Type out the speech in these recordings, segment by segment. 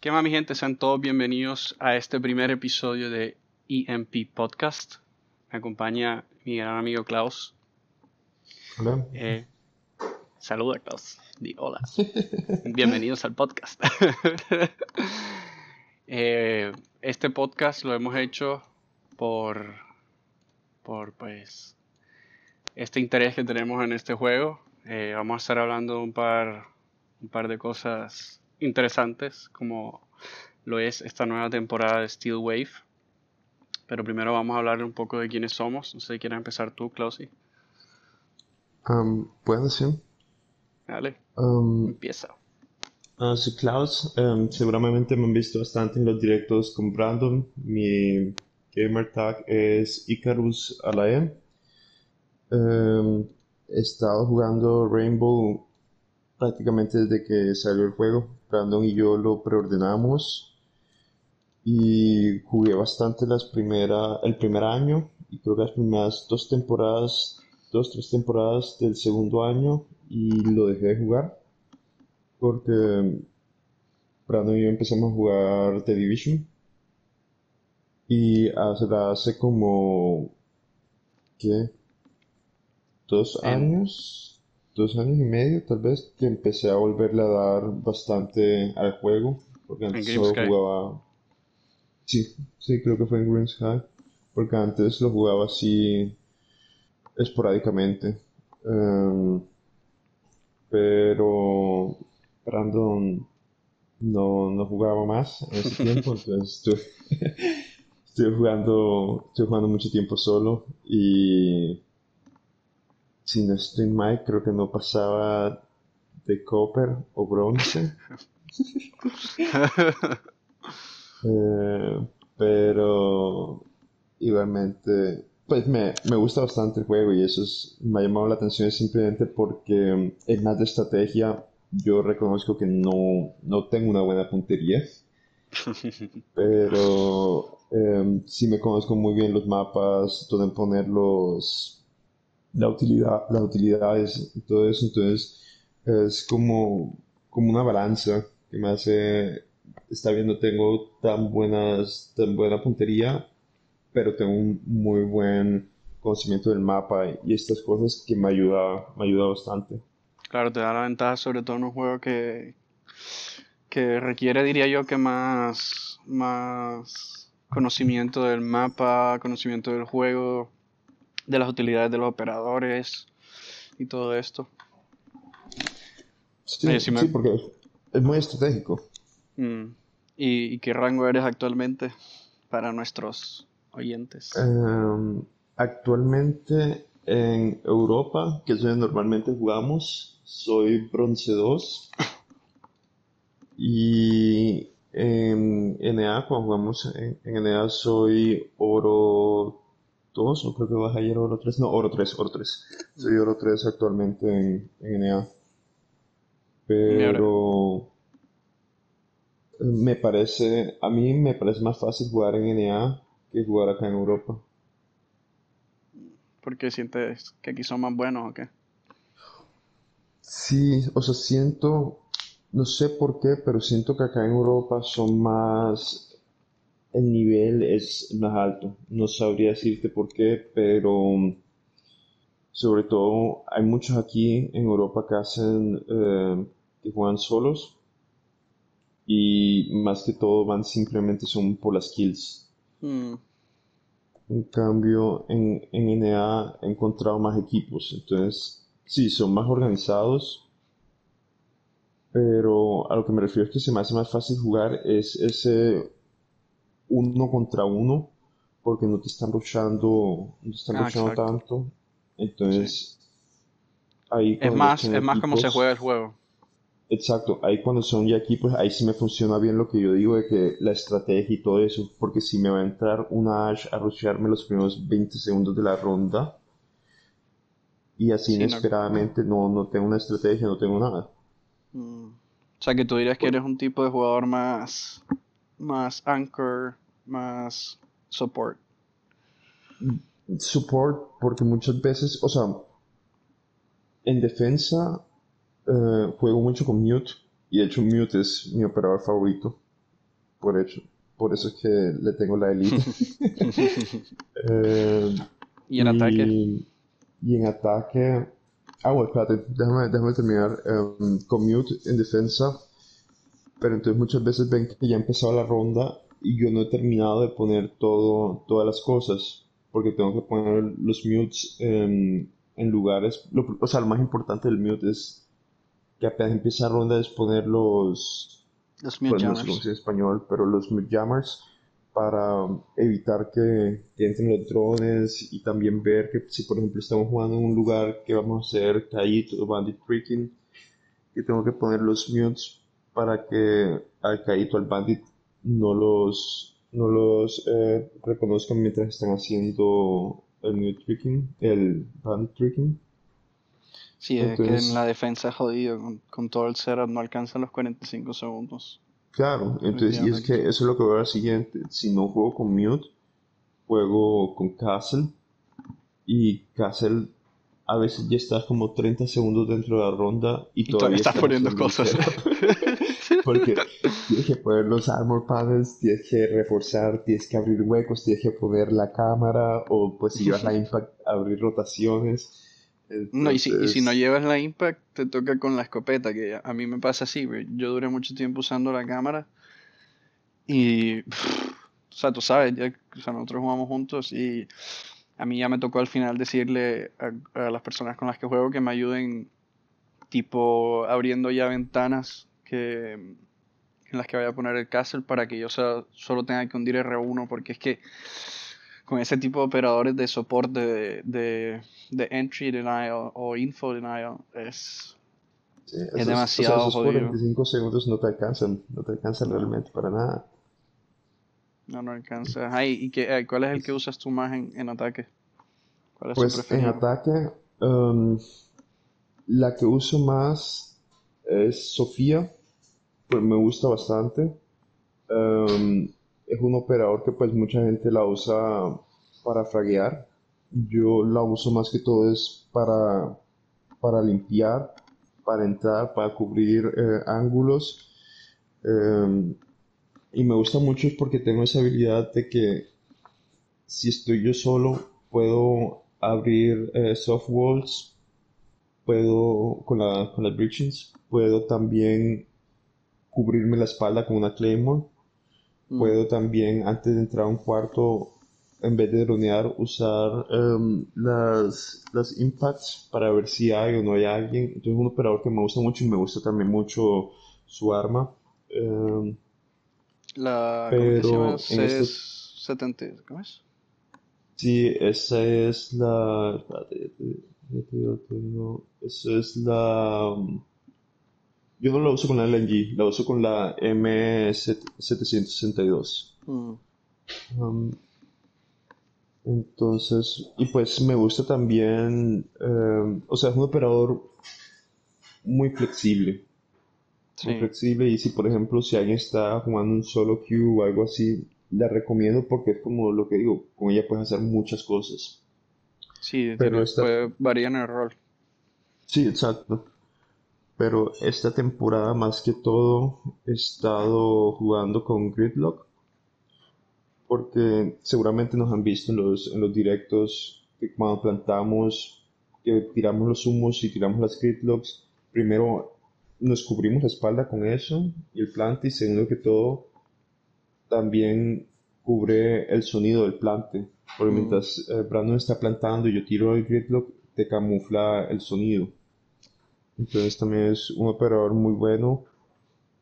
¿Qué más, mi gente? Sean todos bienvenidos a este primer episodio de EMP Podcast. Me acompaña mi gran amigo Klaus. Hola. Eh, saluda, Klaus. Di hola. Bienvenidos al podcast. Eh, este podcast lo hemos hecho por, por, pues, este interés que tenemos en este juego. Eh, vamos a estar hablando un par, un par de cosas interesantes, como lo es esta nueva temporada de Steel Wave. Pero primero vamos a hablar un poco de quiénes somos. No sé si quieres empezar tú, Klausi. Um, Puedo sí. Dale, Um, empieza. ah, soy Klaus. Um, seguramente me han visto bastante en los directos con Brandon. Mi gamer tag es Icarus Alae. Um, he estado jugando Rainbow prácticamente desde que salió el juego. Brandon y yo lo preordenamos y jugué bastante las primera, el primer año y creo que las primeras dos temporadas, dos, tres temporadas del segundo año y lo dejé de jugar porque Brandon y yo empezamos a jugar The Division y hace, hace como, ¿qué? Dos En- años, dos años y medio tal vez que empecé a volverle a dar bastante al juego porque antes solo jugaba Sí, sí, creo que fue en Green Sky, porque antes lo jugaba así esporádicamente. Em, pero Brandon no, no jugaba más en ese tiempo, entonces estuve, estuve jugando, estuve jugando mucho tiempo solo y si no estoy mal, creo que no pasaba de copper o bronce. Eh, pero igualmente, pues me, me gusta bastante el juego y eso es- me ha llamado la atención simplemente porque es más de estrategia. Yo reconozco que no, no tengo una buena puntería, pero em, sí me conozco muy bien los mapas, dónde poner los, la utilidad, las utilidades y todo eso. Entonces es como, como una balanza que me hace estar viendo, tengo tan buenas, tan buena puntería, pero tengo un muy buen conocimiento del mapa y estas cosas que me ayuda, me ayuda bastante. Claro, te da la ventaja sobre todo en un juego que, que requiere, diría yo, que más, más conocimiento del mapa, conocimiento del juego, de las utilidades de los operadores y todo esto. Sí, Oye, si me- sí, porque es, muy estratégico. Mm. ¿Y, y qué rango eres actualmente para nuestros oyentes? Em, actualmente en Europa, que es donde normalmente jugamos, soy bronce 2 y en NA, cuando jugamos en, en NA soy oro 2 o creo que baja ayer oro 3, no, oro 3, oro 3. Soy oro 3 actualmente en, en NA. Pero me parece, a mí me parece más fácil jugar en NA que jugar acá en Europa. ¿Porque sientes que aquí son más buenos o qué? Sí, o sea, siento, no sé por qué, pero siento que acá en Europa son más, el nivel es más alto. No sabría decirte por qué, pero um, sobre todo hay muchos aquí en Europa que hacen, eh, que juegan solos y más que todo van simplemente son por las kills. Mm, En cambio, en, en NA he encontrado más equipos, entonces sí, son más organizados, pero a lo que me refiero es que se me hace más fácil jugar es ese uno contra uno, porque no te están rushando, no te están Ah, rushando exacto. tanto, entonces ahí Es más, es más como se juega el juego. Exacto, ahí cuando son ya equipos, ahí sí me funciona bien lo que yo digo de que la estrategia y todo eso, porque si me va a entrar una Ash a rushearme los primeros 20 segundos de la ronda y así Sí, no. inesperadamente no, no tengo una estrategia, no tengo nada. Mm. O sea que tú dirías que eres un tipo de jugador más, más anchor, más support. Support, porque muchas veces, o sea, en defensa eh, juego mucho con Mute y de hecho Mute es mi operador favorito. por hecho, por eso es que le tengo la elite. Eh, ¿Y en ataque? Y en ataque. Ah, bueno, espérate, déjame, déjame terminar. Um, con Mute en defensa. Pero entonces muchas veces ven que ya ha empezado la ronda y yo no he terminado de poner todo, todas las cosas. Porque tengo que poner los mutes en, en lugares. o sea, lo más importante del mute es que apenas empieza la ronda es poner los. Los mute jammers. en español, pero los mute jammers para evitar que, entren los drones y también ver que si por ejemplo estamos jugando en un lugar que vamos a hacer Kaito o Bandit Freaking, que tengo que poner los mutes para que al Kaito, al Bandit, no los, no los eh, reconozcan mientras están haciendo el mute tricking, el bandit tricking. Sí, es que en la defensa jodido, con, con todo el setup no alcanza los 45 segundos. Claro, entonces, y es que eso es lo que voy a ver siguiente. Si no juego con Mute, juego con Castle. Y Castle a veces ya estás como 30 segundos dentro de la ronda y, todavía, estás poniendo cosas. Porque tienes que poner los armor panels, tienes que reforzar, tienes que abrir huecos, tienes que poner la cámara o pues si llevas la impact, abrir rotaciones. No, y si, y si, no llevas la impact, te toca con la escopeta, que a mí me pasa así, Yo duré mucho tiempo usando la cámara y, o sea, tú sabes, ya, o sea, nosotros jugamos juntos y a mí ya me tocó al final decirle a, las personas con las que juego que me ayuden, tipo, abriendo ya ventanas que, en las que vaya a poner el castle para que yo solo tenga que hundir R1, porque es que con ese tipo de operadores de soporte de, de, entry denial o info denial es, es demasiado o sea, esos 45 segundos no te alcanzan, no te alcanzan realmente para nada. No, no alcanza. Ay, ¿y qué, cuál es el que usas tú más en, en ataque? ¿Cuál es pues en ataque, um, la que uso más es Sofía, pues me gusta bastante. Um, es un operador que pues mucha gente la usa para fraguear. Yo la uso más que todo es para, para limpiar, para entrar, para cubrir eh, ángulos. Em, y me gusta mucho porque tengo esa habilidad de que si estoy yo solo puedo abrir eh, soft walls, puedo con, la, con las breachings, puedo también cubrirme la espalda con una claymore Mm. Puedo también, antes de entrar a un cuarto, en vez de dronear, usar em, las, las impacts para ver si hay o no hay alguien. Entonces, es un operador que me gusta mucho y me gusta también mucho su arma. Em, la pero este es 70, ¿cómo es? Sí, esa es la. Espérate, Esa es la. Yo no la uso con la LNG, la uso con la M762. Mm. Um, entonces, y pues me gusta también, um, o sea, es un operador muy flexible. Muy flexible y si por ejemplo si alguien está jugando un solo queue o algo así, la recomiendo porque es como lo que digo, con ella puedes hacer muchas cosas. Sí, pero esta... varía en el rol. Sí, exacto pero esta temporada más que todo he estado jugando con Gridlock porque seguramente nos han visto en los, en los directos que cuando plantamos, que tiramos los humos y tiramos las Gridlocks, primero nos cubrimos la espalda con eso y el plante y segundo que todo también cubre el sonido del plante porque mm. mientras eh, Brandon está plantando y yo tiro el Gridlock te camufla el sonido entonces también es un operador muy bueno.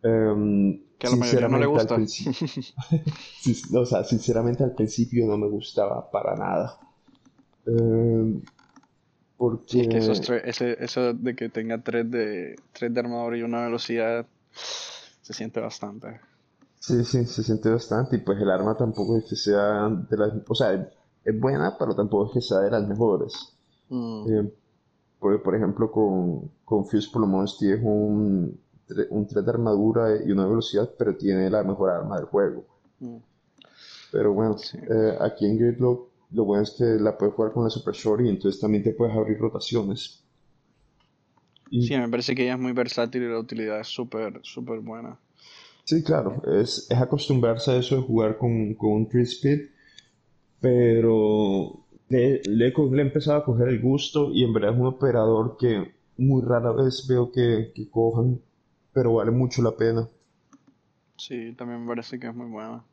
Um, que a la mayoría no le gusta. o sea, sinceramente al principio no me gustaba para nada. Um, porque... Sí, es que esos ese, eso de que tenga tres de, tres de armador y una velocidad se siente bastante. Sí, sí, se siente bastante. Y pues el arma tampoco es que sea de las... O sea, es buena, pero tampoco es que sea de las mejores. Mm. Eh, por ejemplo, con, con Fuse por lo tiene un, un 3 de armadura y una velocidad, pero tiene la mejor arma del juego. Mm. Pero bueno, eh, aquí en Gridlock lo bueno es que la puedes jugar con la Super Short y entonces también te puedes abrir rotaciones. Sí, me parece que ella es muy versátil y la utilidad es súper, súper buena. Sí, claro, es, es acostumbrarse a eso de jugar con, con un 3-speed, pero le, le, le he empezado a coger el gusto y en verdad es un operador que muy rara vez veo que, que cojan, pero vale mucho la pena. Sí, también me parece que es muy buena.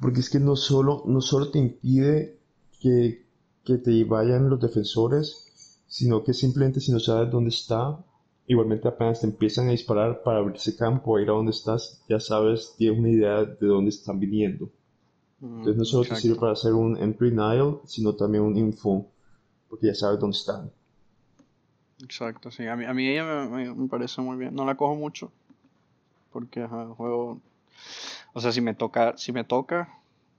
Porque es que no solo, no solo te impide que, que te vayan los defensores, sino que simplemente si no sabes dónde está, igualmente apenas te empiezan a disparar para abrirse campo, a ir a donde estás, ya sabes, tienes una idea de dónde están viniendo. Entonces no solo te sirve para hacer un entry denial, sino también un info, porque ya sabes dónde están. exacto, sí. A mí, a mí ella me, me- me parece muy bien. No la cojo mucho porque ajá, el juego, o sea, si me toca, si me toca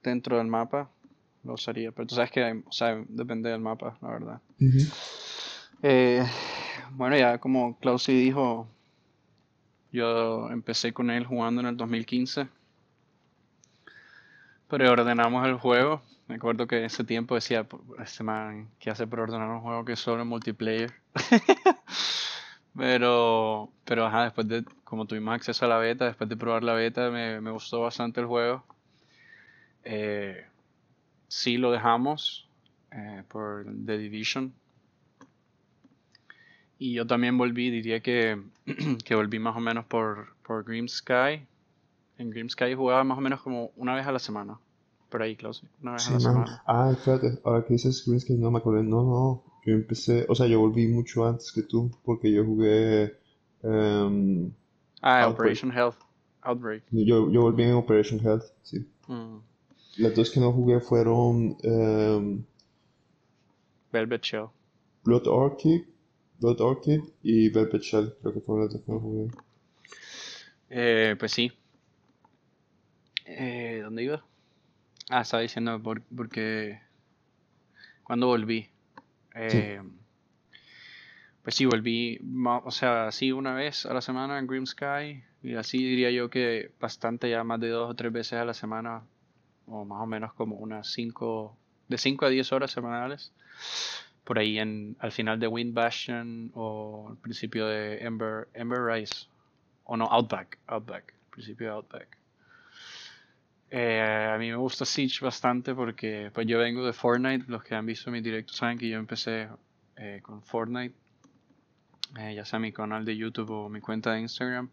dentro del mapa, lo usaría. Pero tú sabes que, hay- o sea, depende del mapa, la verdad. Eh, bueno, ya como Klausi dijo, yo empecé con él jugando en el 2015, preordenamos el juego. Me acuerdo que en ese tiempo decía, "Pu- este man, ¿qué hace preordenar un juego que es solo multiplayer? Pero, pero ajá, después de, como tuvimos acceso a la beta, después de probar la beta, me, me gustó bastante el juego. Eh, sí lo dejamos eh, por The Division. Y yo también volví, diría que, que volví más o menos por, por Grim Sky. En Sky jugaba más o menos como una vez a la semana. Por ahí, Klaus, una vez a la man. semana. Ah, espérate, ahora que dices Greenscale no me acordé. No, no, yo empecé, o sea, yo volví mucho antes que tú, porque yo jugué em, Ah, Outbreak. Operation Health. Outbreak. Yo, yo volví en Operation Health, sí. Mm, Las dos que no jugué fueron em, Velvet Shell. Blood Orchid, Blood Orchid y Velvet Shell, creo que fueron las dos que no jugué. Eh, pues sí. Eh, ¿dónde iba? Ah, estaba diciendo por- porque cuando volví. Sí. Eh, pues sí, volví, o sea, sí, una vez a la semana en Grim Sky. Y así diría yo que bastante ya más de dos o tres veces a la semana. O más o menos como unas cinco, de 5 a 10 horas semanales. Por ahí en, al final de Wind Bastion o al principio de Ember, Ember Rise. O no, Outback, Outback, principio de Outback. Eh, a mí me gusta Siege bastante porque pues yo vengo de Fortnite. Los que han visto mis directos saben que yo empecé eh, con Fortnite, eh, ya sea mi canal de YouTube o mi cuenta de Instagram.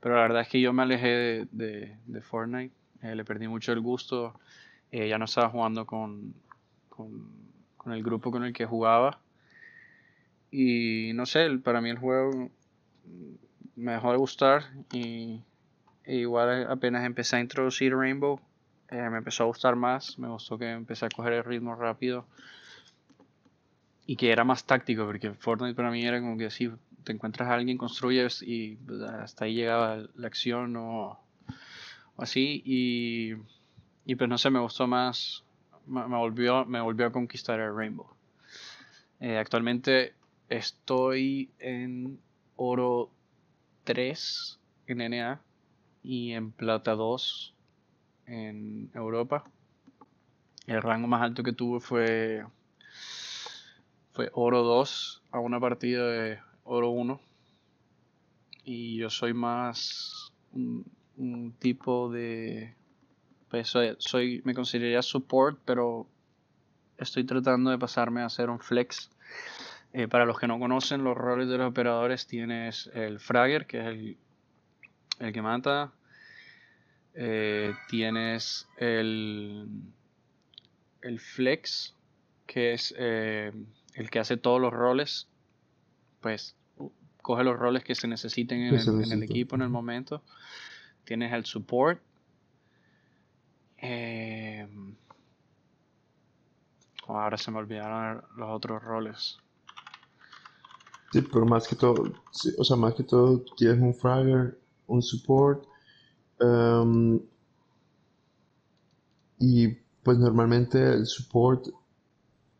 Pero la verdad es que yo me alejé de, de- de Fortnite, le perdí mucho el gusto. ya no estaba jugando con, con, con el grupo con el que jugaba. Y no sé, para mí el juego me dejó de gustar y igual apenas empecé a introducir Rainbow, eh, me empezó a gustar más, me gustó que empecé a coger el ritmo rápido. Y que era más táctico, porque Fortnite para mí era como que si te encuentras a alguien, construyes y pues, hasta ahí llegaba la acción o, o así. Y, y pues no sé, me gustó más, me, me volvió, me volvió a conquistar el Rainbow. Eh, actualmente estoy en oro 3 en NA y en plata 2 en Europa. El rango más alto que tuve fue, fue oro 2 a una partida de oro 1. Y yo soy más un, tipo de... Pues soy, me consideraría support, pero estoy tratando de pasarme a ser un flex. Eh, para los que no conocen los roles de los operadores, tienes el fragger, que es el, el que mata. Eh, tienes el, el flex, que es eh, el que hace todos los roles. Pues coge los roles que se necesiten en el, en equipo en el momento. Tienes el support. Eh, oh, ahora se me olvidaron los otros roles. Sí, pero más que todo, sí, o sea, más que todo, tienes un fragger, un support, em, y pues normalmente el support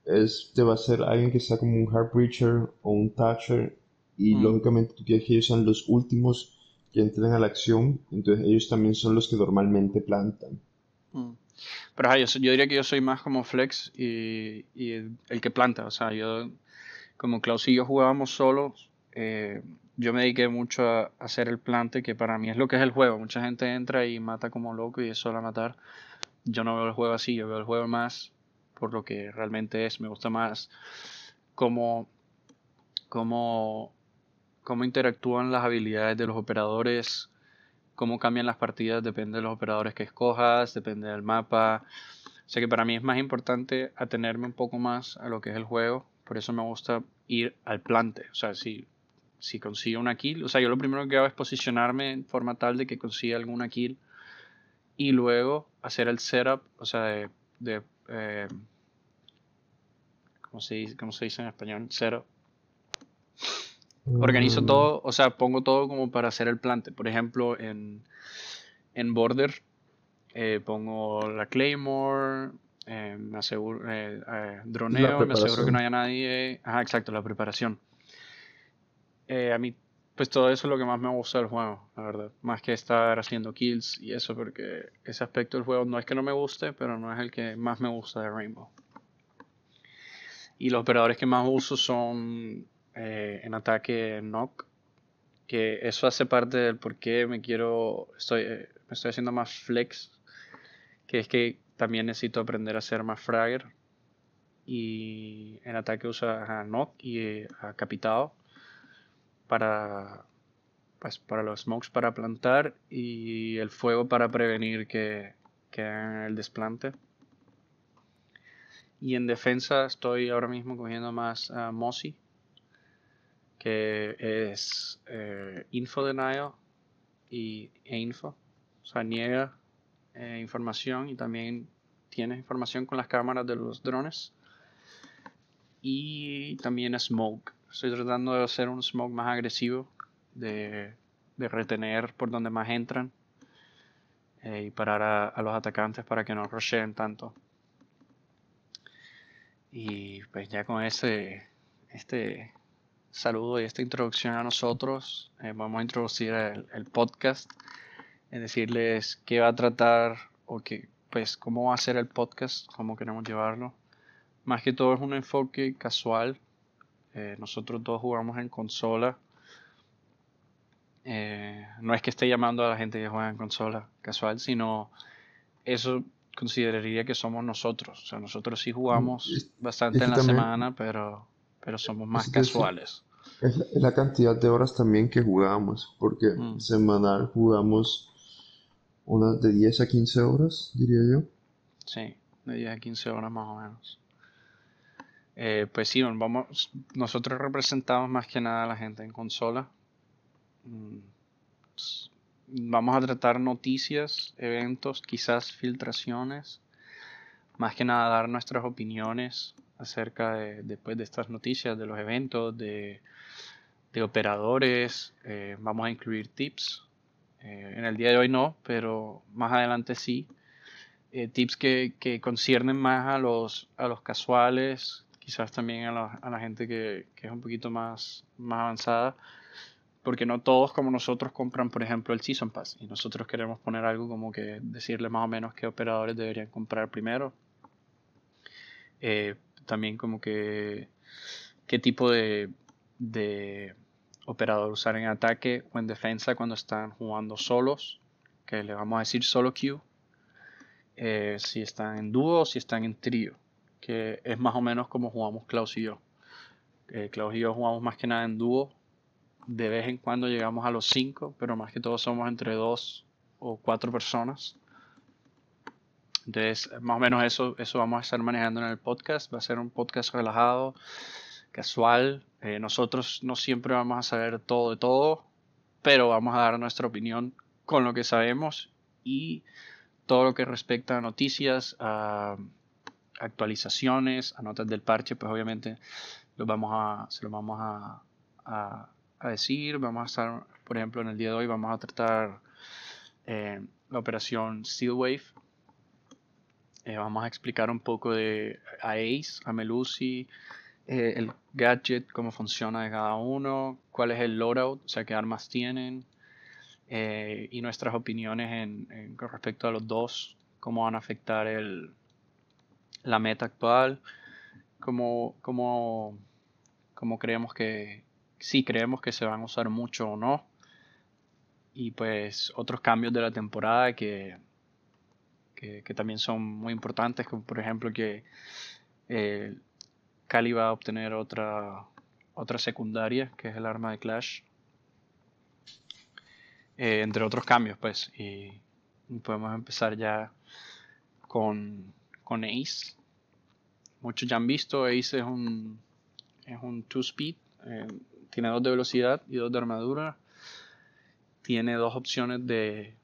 es, te va a ser alguien que sea como un hard breacher o un thatcher, y Mm. lógicamente tú quieres que ellos sean los últimos que entren a la acción, entonces ellos también son los que normalmente plantan. Mm. Pero ajá, yo, yo diría que yo soy más como flex y, y el, el que planta. O sea, yo, como Klaus y yo jugábamos solos, eh, yo me dediqué mucho a hacer el plante, que para mí es lo que es el juego. Mucha gente entra y mata como loco y es solo matar. Yo no veo el juego así, yo veo el juego más por lo que realmente es. Me gusta más cómo, cómo, cómo interactúan las habilidades de los operadores, cómo cambian las partidas, depende de los operadores que escojas, depende del mapa. O sea que para mí es más importante atenerme un poco más a lo que es el juego. Por eso me gusta ir al plante. O sea, si si consigo una kill, o sea, yo lo primero que hago es posicionarme en forma tal de que consiga alguna kill y luego hacer el setup, o sea, de, de eh, ¿cómo, se dice, ¿cómo se dice en español? Setup. Organizo Mm, todo, o sea, pongo todo como para hacer el plante. Por ejemplo, en, en Border eh, pongo la Claymore, eh, me aseguro, eh, droneo, me aseguro que no haya nadie. Ajá, exacto, la preparación. Eh, a mí, pues todo eso es lo que más me gusta del juego, la verdad. Más que estar haciendo kills y eso, porque ese aspecto del juego no es que no me guste, pero no es el que más me gusta de Rainbow. Y los operadores que más uso son eh, en ataque Knock, que eso hace parte del por qué me quiero, estoy, eh, me estoy haciendo más flex, que es que también necesito aprender a ser más fragger. Y en ataque usa a Knock y eh, a Capitao para, pues, para los smokes para plantar y el fuego para prevenir que, que el desplante. Y en defensa estoy ahora mismo cogiendo más a Mossy, que es eh, Info Denial y, e Info. O sea, niega eh, información y también tiene información con las cámaras de los drones. Y también Smoke. Estoy tratando de hacer un Smoke más agresivo, de, de retener por donde más entran eh, y parar a, los atacantes para que no rusheen tanto. Y pues ya con este, este saludo y esta introducción a nosotros, eh, vamos a introducir el, podcast, es decirles qué va a tratar o que, pues, cómo va a ser el podcast, cómo queremos llevarlo. Más que todo es un enfoque casual. Eh, nosotros dos jugamos en consola. Eh, no es que esté llamando a la gente que juega en consola casual, sino eso consideraría que somos nosotros. O sea, nosotros sí jugamos bastante es en la también, semana, pero, pero somos más es que casuales. es la, es la cantidad de horas también que jugamos, porque Mm, semanal jugamos unas de 10 a 15 horas, diría yo. sí, de 10 a 15 horas más o menos. Eh, pues sí, vamos, nosotros representamos más que nada a la gente en consola. Mm, Vamos a tratar noticias, eventos, quizás filtraciones, más que nada dar nuestras opiniones acerca de, después de estas noticias, de los eventos, de, de operadores. eh, vamos a incluir tips. Eh, en el día de hoy no, pero más adelante sí. Tips que, que conciernen más a los, a los casuales, quizás también a la, gente que, es un poquito más, más avanzada porque no todos como nosotros compran, por ejemplo, el Season Pass. Y nosotros queremos poner algo como que decirle más o menos qué operadores deberían comprar primero. Eh, también como que qué tipo de, de operador usar en ataque o en defensa cuando están jugando solos. Que le vamos a decir solo queue. Eh, si están en dúo o si están en trío. Que es más o menos como jugamos Klaus y yo. Eh, Klaus y yo jugamos más que nada en dúo de vez en cuando llegamos a los 5, pero más que todo somos entre 2 o 4 personas. Entonces, más o menos eso, eso vamos a estar manejando en el podcast. Va a ser un podcast relajado, casual. Eh, nosotros no siempre vamos a saber todo de todo, pero vamos a dar nuestra opinión con lo que sabemos y todo lo que respecta a noticias, a actualizaciones, a del parche, pues obviamente los vamos a, se los vamos a, a decir. Vamos a estar, por ejemplo, en el día de hoy vamos a tratar eh, la operación Steel Wave. Eh, vamos a explicar un poco de a Ace, a Melusi, eh, el gadget, cómo funciona de cada uno, cuál es el loadout, o sea, qué armas tienen, eh, y nuestras opiniones con respecto a los dos, cómo van a afectar el, la meta actual, cómo, cómo, cómo creemos que, si creemos que se van a usar mucho o no. Y pues otros cambios de la temporada que, que, también son muy importantes, como por ejemplo que eh, Cali va a obtener otra, otra secundaria, que es el arma de Clash. Eh, entre otros cambios, pues. Y podemos empezar ya con, con Ace. Muchos ya han visto, Ace es un, es un two-speed. Eh, tiene dos de velocidad y dos de armadura. Tiene dos opciones de,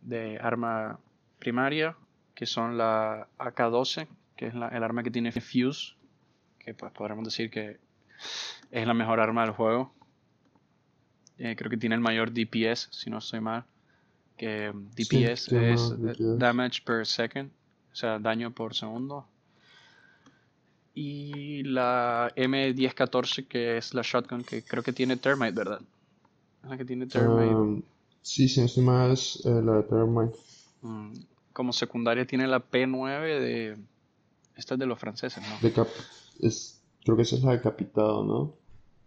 de arma primaria, que son la AK-12, que es el arma que tiene Fuse, que pues podremos decir que es la mejor arma del juego. Eh, creo que tiene el mayor DPS, si no estoy mal. Que DPS es Damage per Second, o sea, daño por segundo. Y la M1014, que es la shotgun que creo que tiene Termite, ¿verdad? Es la que tiene Termite. Um, sí, sí, estoy más eh, la de Termite. Mm, como secundaria tiene la P9 de... Esta es de los franceses, ¿no? es... Creo que esa es la decapitado, ¿no?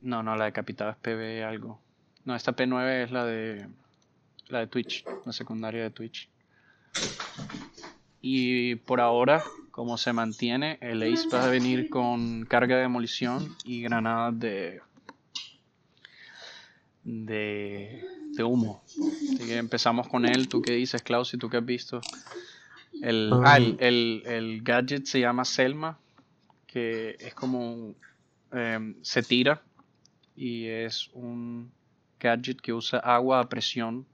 No, no, la decapitada es PB algo. No, esta P9 es la de... La de Twitch, la secundaria de Twitch. Y por ahora, como se mantiene, el Ace va a venir con carga de demolición y granadas de, de, de humo. Así que empezamos con él. ¿Tú qué dices, Klaus? ¿Y tú qué has visto? El, ah, el, gadget se llama Selma, que es como em, se tira y es un gadget que usa agua a presión.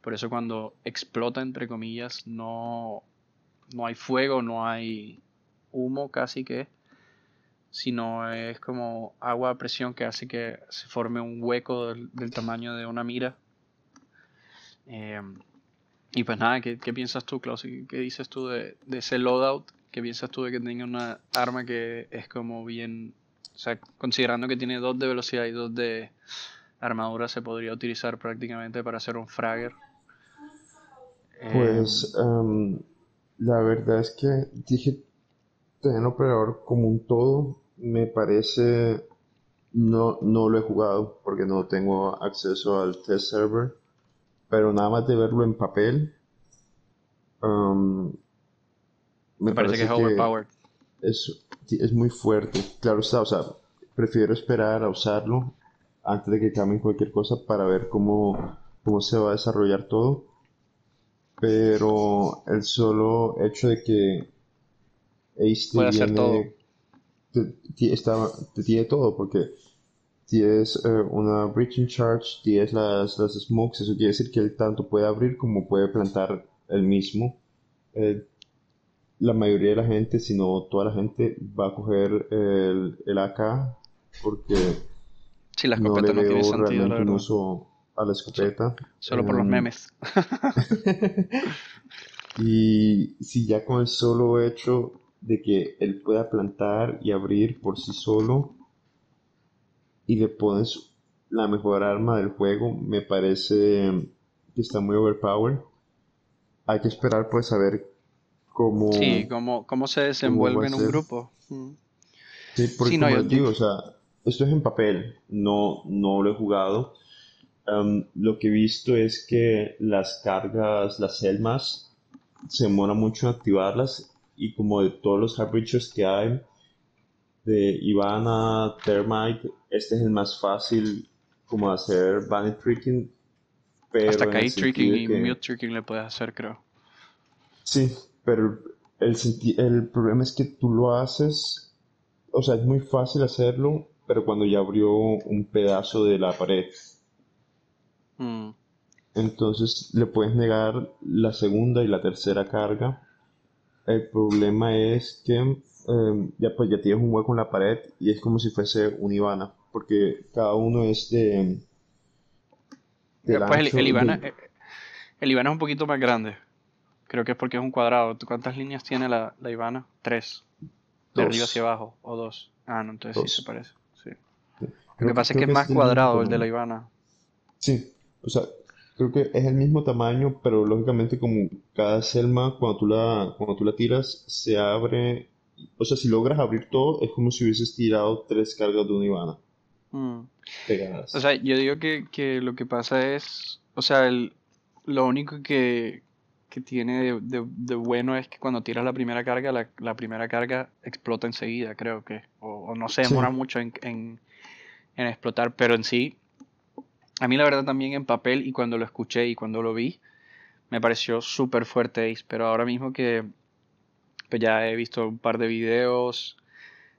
Por eso cuando explota, entre comillas, no, no hay fuego, no hay humo casi que, sino es como agua a presión que hace que se forme un hueco del, tamaño de una mira. Em, y pues nada, ¿qué, piensas tú, Klaus? ¿Qué dices tú de, ese loadout? ¿Qué piensas tú de que tenga una arma que es como bien... O sea, considerando que tiene dos de velocidad y dos de armadura, se podría utilizar prácticamente para hacer un fragger. Pues em, la verdad es que dije tener operador como un todo me parece no, no lo he jugado porque no tengo acceso al test server pero nada más de verlo en papel, um, me, parece, que es overpowered. Es, es muy fuerte. Claro está, o sea, prefiero esperar a usarlo antes de que cambien cualquier cosa para ver cómo, cómo se va a desarrollar todo. Pero el solo hecho de que Ace Puede hacer todo. te tiene todo, porque tienes eh, una breaching charge, tienes las, las smokes, eso quiere decir que él tanto puede abrir como puede plantar el mismo. Eh, la mayoría de la gente, si no toda la gente, va a coger el, el AK porque sí, la no, tiene sentido, la un uso a la escopeta. Solo por los em, memes. y si ya con el solo hecho de que él pueda plantar y abrir por sí solo, y le pones la mejor arma del juego, me parece que está muy overpowered. Hay que esperar pues a ver cómo... Sí, cómo, cómo se desenvuelve en un grupo. Mm. Sí, porque como digo, o sea, esto es en papel, no, no lo he jugado. Um, lo que he visto es que las cargas, las elmas, se demora mucho en activarlas y como de todos los hard que hay, de Ivana, Thermite, este es el más fácil como hacer Bunny Tricking. Pero Hasta que Tricking y Mute Tricking le puedes hacer, creo. Sí, pero el, el problema es que tú lo haces, o sea, es muy fácil hacerlo, pero cuando ya abrió un pedazo de la pared. Mm. Entonces le puedes negar la segunda y la tercera carga. El problema es que Em, ya pues ya tienes un hueco en la pared y es como si fuese un Ivana, porque cada uno es de... pues el, el, Ivana, eh, el Ivana es un poquito más grande. Creo que es porque es un cuadrado. ¿Cuántas líneas tiene la, la Ivana? Tres. De arriba hacia abajo. O dos. Ah, no, entonces sí se parece. Sí. Lo que pasa es que es más cuadrado el de la Ivana. Sí, o sea, creo que es el mismo tamaño, pero lógicamente como cada Selma, cuando tú la, cuando tú la tiras, se abre o sea, si logras abrir todo, es como si hubieses tirado tres cargas de una Ivana. mm. pegadas. O sea, yo digo que, lo que pasa es, o sea, el, lo único que, tiene de, bueno es que cuando tiras la primera carga, la, primera carga explota enseguida, creo que, o, no se demora mucho en, en, en explotar, pero en sí, a mí la verdad también en papel y cuando lo escuché y cuando lo vi, me pareció súper fuerte Ace, pero ahora mismo que pues ya he visto un par de videos,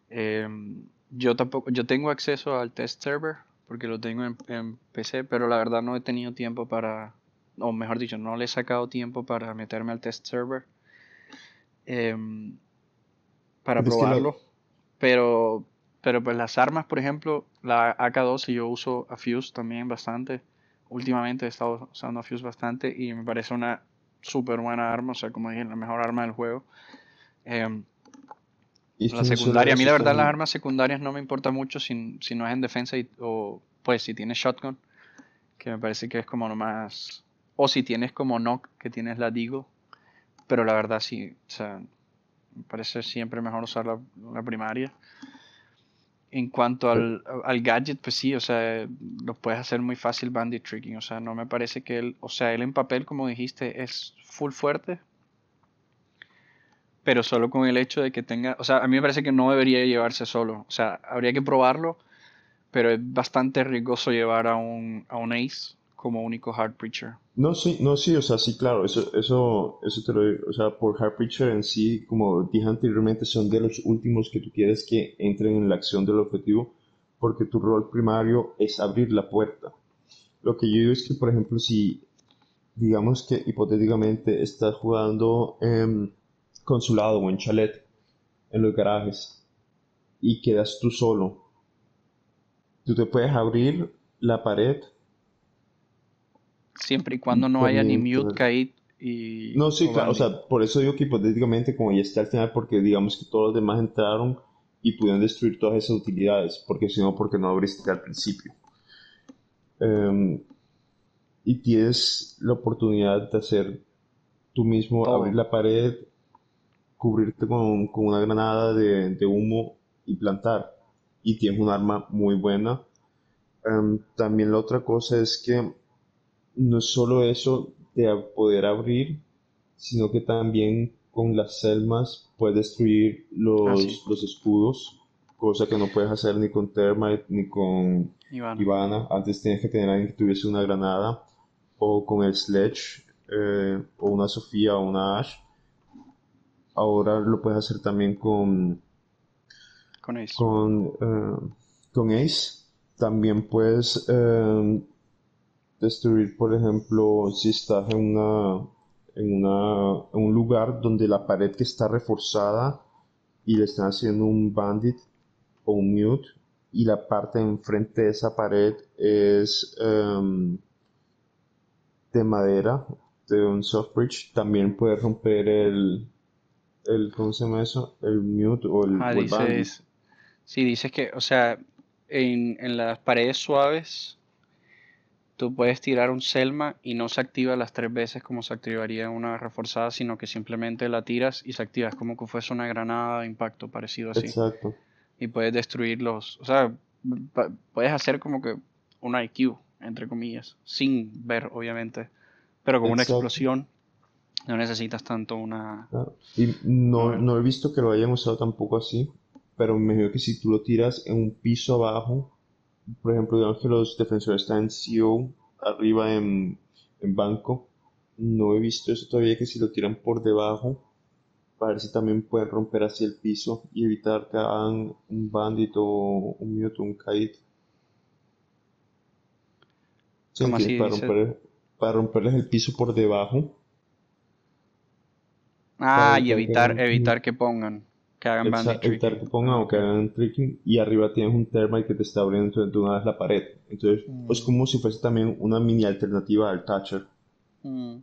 em, yo tampoco, yo tengo acceso al test server porque lo tengo en, PC, pero la verdad no he tenido tiempo para, o mejor dicho, no le he sacado tiempo para meterme al test server em, para probarlo. Pero, pero pues las armas, por ejemplo, la AK-12 yo uso a Fuse también bastante últimamente he estado usando a Fuse bastante y me parece una súper buena arma, o sea, como dije, la mejor arma del juego. Em, la secundaria, a mí la verdad las armas secundarias no me importa mucho si, no es en defensa o pues si tienes shotgun, que me parece que es como lo más... O si tienes como knock, que tienes la Deagle, pero la verdad sí, o sea, me parece siempre mejor usar la primaria. En cuanto al, gadget, pues sí, o sea, lo puedes hacer muy fácil bandit tricking. O sea, no me parece que él, o sea, él en papel, como dijiste, es full fuerte. Pero solo con el hecho de que tenga, o sea, a mí me parece que no debería llevarse solo. O sea, habría que probarlo, pero es bastante riesgoso llevar a un, a un ace como único hard preacher. No, sí, no, sí, o sea, sí, claro, eso, eso, eso te lo digo, o sea, por hard preacher en sí, como dije anteriormente, son de los últimos que tú quieres que entren en la acción del objetivo, porque tu rol primario es abrir la puerta. Lo que yo digo es que, por ejemplo, si, digamos que hipotéticamente estás jugando en consulado o en chalet, en los garajes, y quedas tú solo, tú te puedes abrir la pared Siempre y cuando no haya ni mute, kite y... No, sí, claro, o sea, por eso digo que hipotéticamente como ya está al final, porque digamos que todos los demás entraron y pudieron destruir todas esas utilidades, porque si no, porque no abriste al principio. Em, y tienes la oportunidad de hacer tú mismo, abrir la pared, cubrirte con, con una granada de, de, humo y plantar. Y tienes un arma muy buena. Em, también la otra cosa es que no es solo eso de poder abrir, sino que también con las selmas puedes destruir los, ah, los escudos, cosa que no puedes hacer ni con Termite ni con Ivana. Antes tenías que tener a alguien que tuviese una granada, o con el Sledge, eh, o una Sofía o una Ash. Ahora lo puedes hacer también con, con Ace. Con, eh, con Ace. También puedes eh, destruir, por ejemplo, si estás en una, en una en un lugar donde la pared que está reforzada y le están haciendo un bandit o un mute y la parte enfrente de esa pared es em, de madera de un soft bridge también puede romper el el ¿cómo se llama eso? el mute o el, ah, dices, sí dices que o sea en, en las paredes suaves tú puedes tirar un Selma y no se activa las tres veces como se activaría una reforzada, sino que simplemente la tiras y se activa. Es como que fuese una granada de impacto parecido así. Exacto. Y puedes destruirlos. O sea, puedes hacer como que un IQ, entre comillas, sin ver, obviamente. Pero con una explosión no necesitas tanto una... Y no, no he visto que lo hayan usado tampoco así, pero me imagino que si tú lo tiras en un piso abajo por ejemplo, digamos que los defensores están en CEO, arriba en, en banco. No he visto eso todavía que si lo tiran por debajo, para ver si también pueden romper hacia el piso y evitar que hagan un bandit o un mute o un kite. para, romper, para romperles el piso por debajo. Ah, y evitar, evitar que pongan que hagan bandit que pongan o que hagan tricking y arriba tienes un termite que te está abriendo de una vez la pared. Entonces mm. es como si fuese también una mini alternativa al Thatcher mm.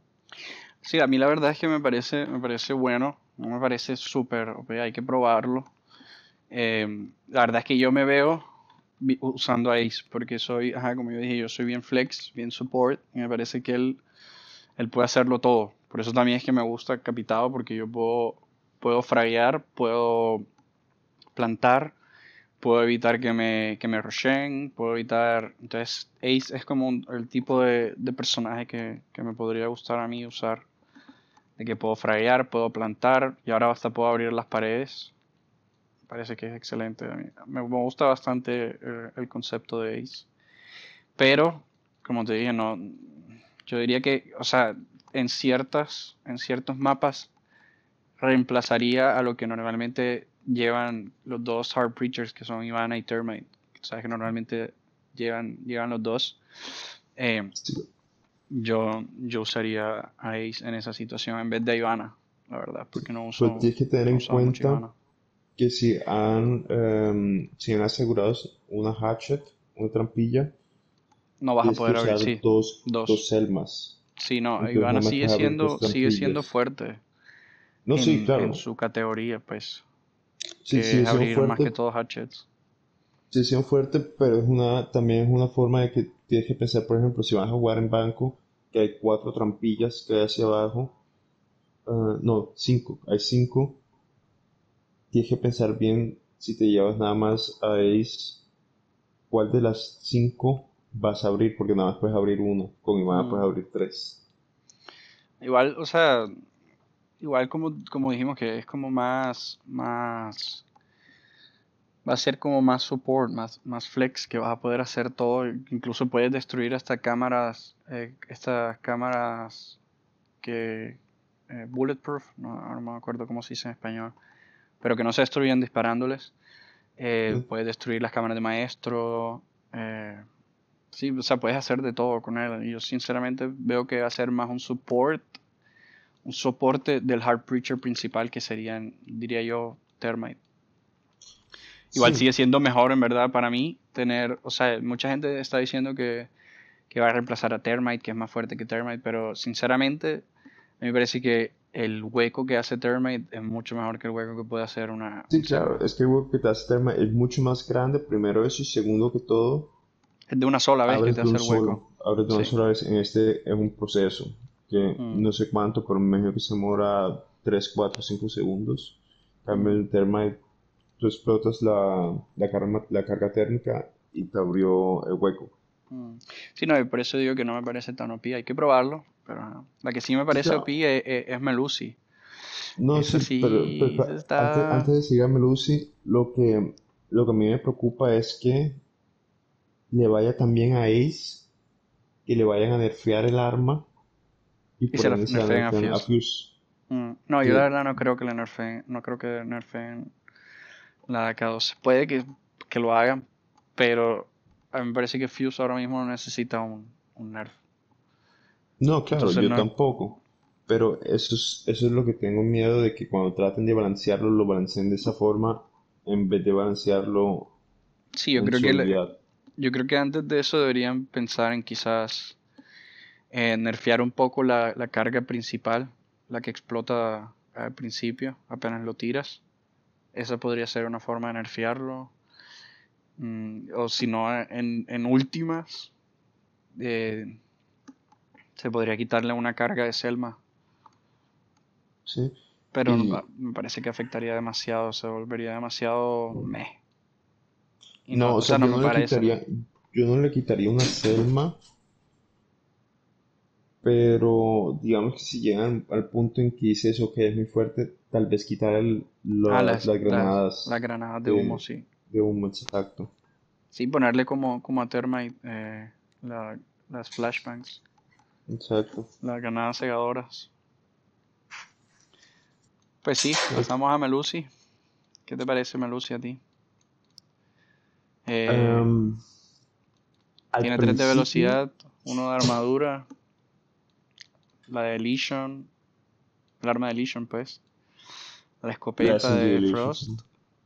sí a mí la verdad es que me parece me parece bueno no me parece súper hay que probarlo. Em, la verdad es que yo me veo usando Ace porque soy ajá, como yo dije yo soy bien flex bien support y me parece que él él puede hacerlo todo. Por eso también es que me gusta Capitado porque yo puedo puedo fraguear, puedo plantar, puedo evitar que me, que me rushen, puedo evitar... Entonces Ace es como el tipo de, personaje que, me podría gustar a mí usar. De que puedo fraguear, puedo plantar y ahora hasta puedo abrir las paredes. Parece que es excelente. me, gusta bastante el, el, concepto de Ace. Pero, como te dije, no, yo diría que, o sea, en ciertas, en ciertos mapas reemplazaría a lo que normalmente llevan los dos Hard Preachers, que son Ivana y Termite. Sabes que normalmente llevan, llevan los dos. Eh, yo, yo usaría a Ace en esa situación en vez de Ivana, la verdad, porque no uso. Pues tienes que tener en cuenta que si han, um, si han asegurado una hatchet, una trampilla, no vas a poder abrir sí, dos, dos. Selmas. Sí, no, Ivana sigue siendo, sigue siendo fuerte. No, sí, claro. En su categoría, pues. Sí, sí, es abrir más que todos hatchets. Sí, sí, fuerte, pero es una, también es una forma de que tienes que pensar, por ejemplo, si vas a jugar en banco, que hay cuatro trampillas que hay hacia abajo. Ah, no, cinco, hay cinco. Tienes que pensar bien si te llevas nada más a Ace, cuál de las cinco vas a abrir, porque nada más puedes abrir uno, con Ivana mm. puedes abrir tres. Igual, o sea, igual como, como dijimos que es como más, más, va a ser como más support, más, más flex, que vas a poder hacer todo, incluso puedes destruir hasta cámaras, eh, estas cámaras que, eh, bulletproof, no, me acuerdo cómo se dice en español, pero que no se destruyen disparándoles. Eh, puedes destruir las cámaras de maestro. sí, o sea, puedes hacer de todo con él. Y yo sinceramente veo que va a ser más un support un soporte del hard preacher principal que serían, diría yo, Termite. Igual sigue siendo mejor en verdad para mí tener, o sea, mucha gente está diciendo que, va a reemplazar a Termite, que es más fuerte que Termite, pero sinceramente a mí me parece que el hueco que hace Termite es mucho mejor que el hueco que puede hacer una... Sí, claro, es que el hueco que te hace Termite es mucho más grande, primero eso y segundo que todo... Es de una sola vez que te hace el hueco. Abres de una sola vez, en este es un proceso que mm. no sé cuánto, pero me imagino que se demora 3, 4, 5 segundos. Cambio el termite, tú explotas la, la, carga, la carga térmica y te abrió el hueco. Mm. Sí, no, y por eso digo que no me parece tan OP. Hay que probarlo, pero la que sí me parece OP es, es, Melusi. No, sí, pero, antes, antes, de seguir a Melusi, lo que, lo que a mí me preocupa es que le vaya también a Ace y le vayan a nerfear el arma y, se la nerfeen a Fuse. Mm, no, yo la verdad no creo que le nerfeen, no creo que nerfeen la K12. Puede que, que, lo hagan, pero a mí me parece que Fuse ahora mismo no necesita un, un nerf. No, claro, yo tampoco. Pero eso es, eso es lo que tengo miedo de que cuando traten de balancearlo, lo balanceen de esa forma en vez de balancearlo. Sí, yo creo que yo creo que antes de eso deberían pensar en quizás eh, nerfear un poco la, carga principal, la que explota al principio, apenas lo tiras. Esa podría ser una forma de nerfearlo. Mm, o si no, en, en últimas, eh, se podría quitarle una carga de Selma. Sí. Pero me parece que afectaría demasiado, se volvería demasiado meh. Y no, o sea, no me parece. yo no le quitaría una Selma pero digamos que si llegan al punto en que dice eso que es muy fuerte, tal vez quitar el, ah, las, granadas. Las, granadas de, humo, sí. De humo, exacto. Sí, ponerle como, como a Termite eh, las flashbangs. Exacto. Las granadas cegadoras. Pues sí, pasamos a Melusi. ¿Qué te parece Melusi a ti? Eh, em, tiene 3 de velocidad, uno de armadura, la de Legion, el arma de Legion, pues, la escopeta de, Frost.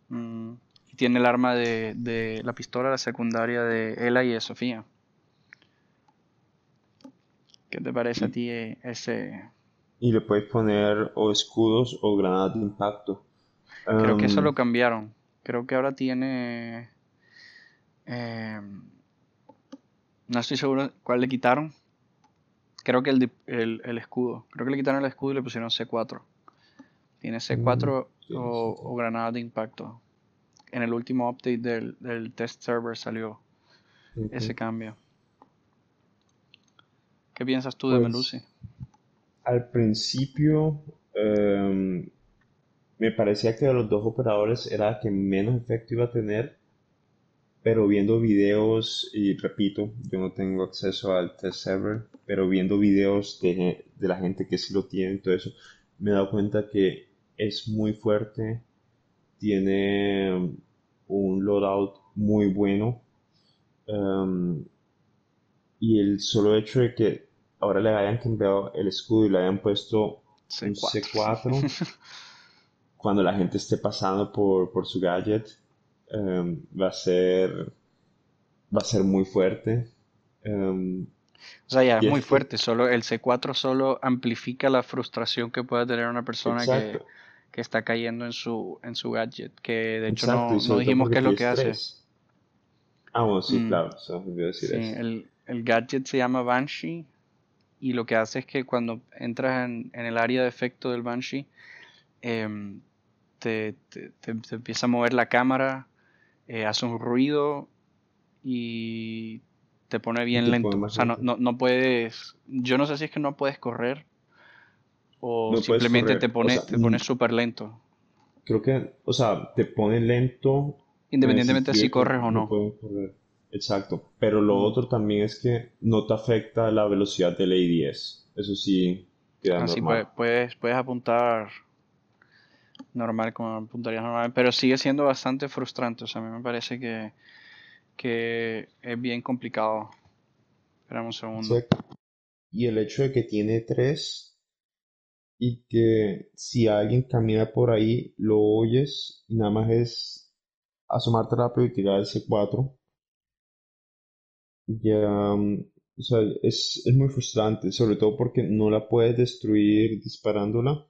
Mm, y tiene el arma de, de, la pistola, la secundaria de Ella y de Sofía. ¿Qué te parece a ti eh, ese? Y le puedes poner o escudos o granadas de impacto. Creo que eso lo cambiaron. Creo que ahora tiene. Eh, no estoy seguro cuál le quitaron, Creo que el, el, el, escudo. Creo que le quitaron el escudo y le pusieron C4. Tiene C4 mm, o, o granadas de impacto. en el último update del, del test server salió ese cambio. ¿Qué piensas tú de Pues Melusi? al principio em, me parecía que de los dos operadores era la que menos efecto iba a tener, pero viendo videos, y repito, yo no tengo acceso al test server, pero viendo videos de, de la gente que sí lo tiene y todo eso, me he dado cuenta que es muy fuerte, tiene un loadout muy bueno, em, y el solo hecho de que ahora le hayan cambiado el escudo y le hayan puesto un C4. C4 cuando la gente esté pasando por, por su gadget, em, va a ser, va a ser muy fuerte. Em, O sea, ya es muy fuerte. Solo el C4 solo amplifica la frustración que pueda tener una persona que, que está cayendo en su, en su gadget. Que de hecho exacto, no, no dijimos qué es lo que hace. Ah, bueno, sí, Mm, claro, se me decir sí, eso. el, el gadget se llama Banshee y lo que hace es que cuando entras en, en el área de efecto del Banshee, em, te, te- te- te empieza a mover la cámara, eh, hace un ruido y te pone bien te pone lento. O sea, no, no, no puedes, yo no sé si es que no puedes correr o No simplemente te o pone, sea, te pone mm, súper lento, creo que, o sea, te pone lento independientemente de si corres o no correr. Exacto, pero lo Mm. otro también es que no te afecta la velocidad del A10. Eso sí queda Así puedes, normal. puedes, puedes apuntar normal como apuntarías normal, pero sigue siendo bastante frustrante. O sea, a mí me parece que, que es bien complicado. Espera un segundo. Y el hecho de que tiene tres y que si alguien camina por ahí, lo oyes y nada más es asomarte rápido y tirar el C4. Ya, mm, o sea, es, es muy frustrante, sobre todo porque no la puedes destruir disparándola,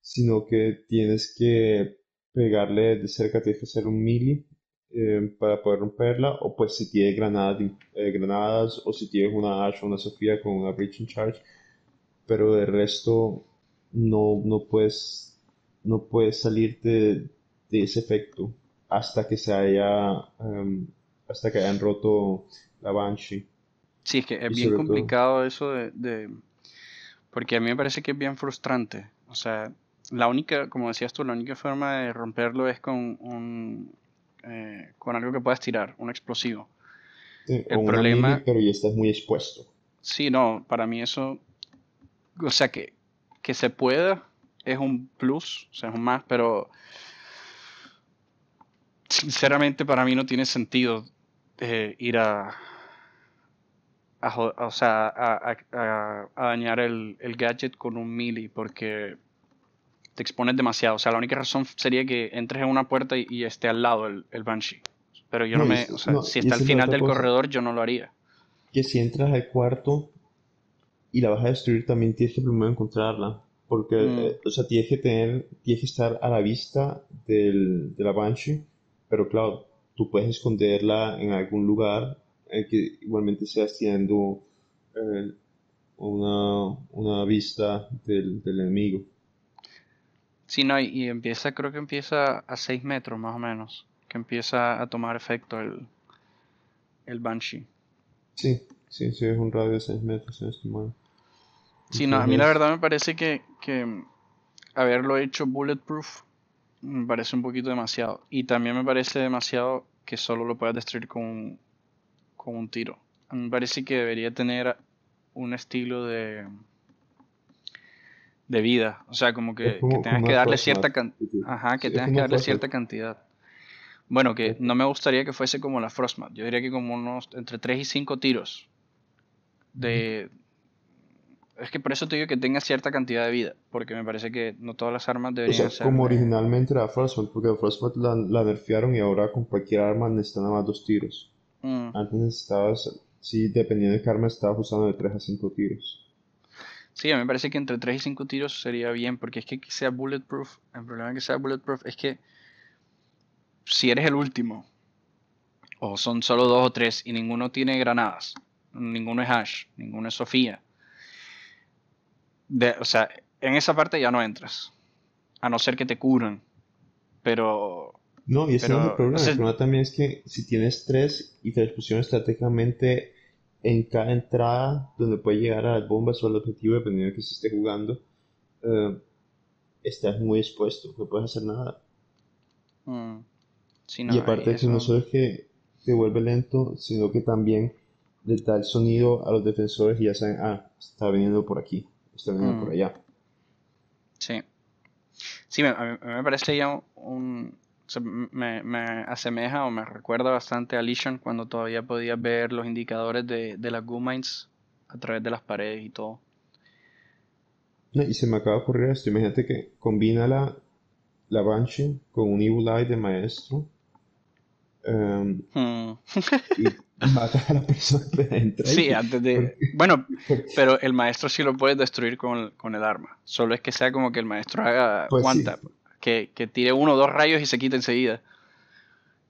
sino que tienes que pegarle de cerca, tienes que hacer un melee eh, para poder romperla, o pues si tienes granadas, eh, granadas o si tienes una Ashe o una Sofía con una Breaching Charge, pero de resto no, no puedes, no puedes salir de, de ese efecto hasta que se haya, em, hasta que hayan roto la Banshee. Sí, es que es Y bien sobre todo, complicado eso de, de- Porque a mí me parece que es bien frustrante. O sea, la única, como decías tú, la única forma de romperlo es con un... eh, con algo que puedas tirar, un explosivo. sí, El problema... pero ya estás muy expuesto. Sí, no, para mí eso... O sea, que, que se pueda es un plus, o sea, es un más, pero sinceramente para mí no tiene sentido eh, ir a, a o sea, a, a- a- dañar el, el gadget con un melee porque te expones demasiado. O sea, la única razón sería que entres en una puerta y, y esté al lado el, el Banshee. Pero yo no me, o sea, no, si está al final del cosa, corredor, yo no lo haría. que si entras al cuarto y la vas a destruir, también tienes que primero encontrarla. Porque, Mm, eh, o sea, tienes que tener, tienes que estar a la vista del, de la Banshee, pero claro, tú puedes esconderla en algún lugar en que igualmente seas teniendo eh, una, una vista del, del enemigo. Sí, no, y, y empieza, creo que empieza a 6 metros más o menos, que empieza a tomar efecto el, el Banshee. Sí, sí, sí, es un radio de 6 metros, si no estoy mal. Sí, no, a mí la verdad me parece que, que haberlo hecho bulletproof me parece un poquito demasiado. Y también me parece demasiado que solo lo puedas destruir con con un tiro. A mí me parece que debería tener un estilo de, de vida. O sea, como que, que como, como tengas que darle cierta can- que te- Ajá, que sí, tengas que darle cierta cantidad. Bueno, que no me gustaría que fuese como la Frostmat. Yo diría que como unos entre 3 y 5 tiros de... Es que por eso te digo que tenga cierta cantidad de vida, porque me parece que no todas las armas O deberían sea, ser como originalmente era Frostbite, porque a Frostbite la, la nerfearon y ahora con cualquier arma necesitan nada más dos tiros. Mm. Antes necesitabas, sí, dependiendo de qué arma estabas usando de 3 a 5 tiros. Sí, a mí me parece que entre 3 y 5 tiros sería bien, porque es que sea bulletproof, el problema que sea bulletproof es que si eres el último, o son solo dos o tres y ninguno tiene granadas, ninguno es Ash, ninguno es Sofía, de- o sea, en esa parte ya no entras, a no ser que te curan, pero No, y ese no es el problema. o El problema también es que si tienes tres y te pusieron estratégicamente en cada entrada donde puede llegar a las bombas o al objetivo, dependiendo de que se esté jugando, eh, estás muy expuesto, no puedes hacer nada. mm, sí, Y no, aparte eh, de que no eso, solo es que te vuelve lento, sino que también le da el sonido a los defensores y ya saben, ah, está viniendo por aquí, está viniendo por mm, allá. sí. Sí, a mí, a mí me parece ya un... me, me asemeja o me recuerda bastante a Legion cuando todavía podías ver los indicadores de, de las Goo Mines a través de las paredes y todo. No, y se me acaba de ocurrir esto, imagínate que combina la, la Banshee con un Evil Eye de maestro em, Mm. y mata a la persona que entra Sí, antes de... Bueno, pero el maestro sí lo puedes destruir con el, con el arma. Solo es que sea como que el maestro haga pues one sí, tap. Que, que tire uno o dos rayos y se quite enseguida.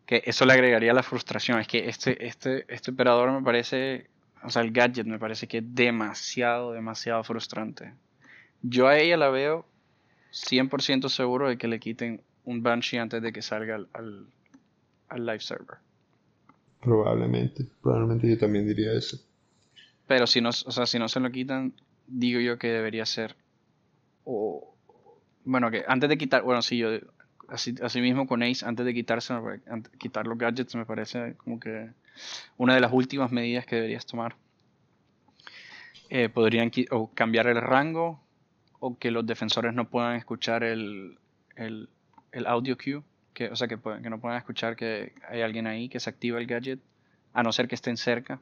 Que eso le agregaría la frustración. Es que este, este, este operador me parece... O sea, el gadget me parece que es demasiado, demasiado frustrante. Yo a ella la veo 100% seguro de que le quiten un Banshee antes de que salga al, al, al live server. probablemente, probablemente yo también diría eso. Pero si no, o sea, si no se lo quitan, digo yo que debería ser. O, bueno, que antes de quitar, bueno, sí, yo, así, mismo con Ace, antes de quitarse, quitar los gadgets, me parece como que una de las últimas medidas que deberías tomar. Eh, podrían cambiar el rango, o que los defensores no puedan escuchar el, el, audio cue, que, o sea, que no puedan escuchar que hay alguien ahí, que se activa el gadget, a no ser que estén cerca.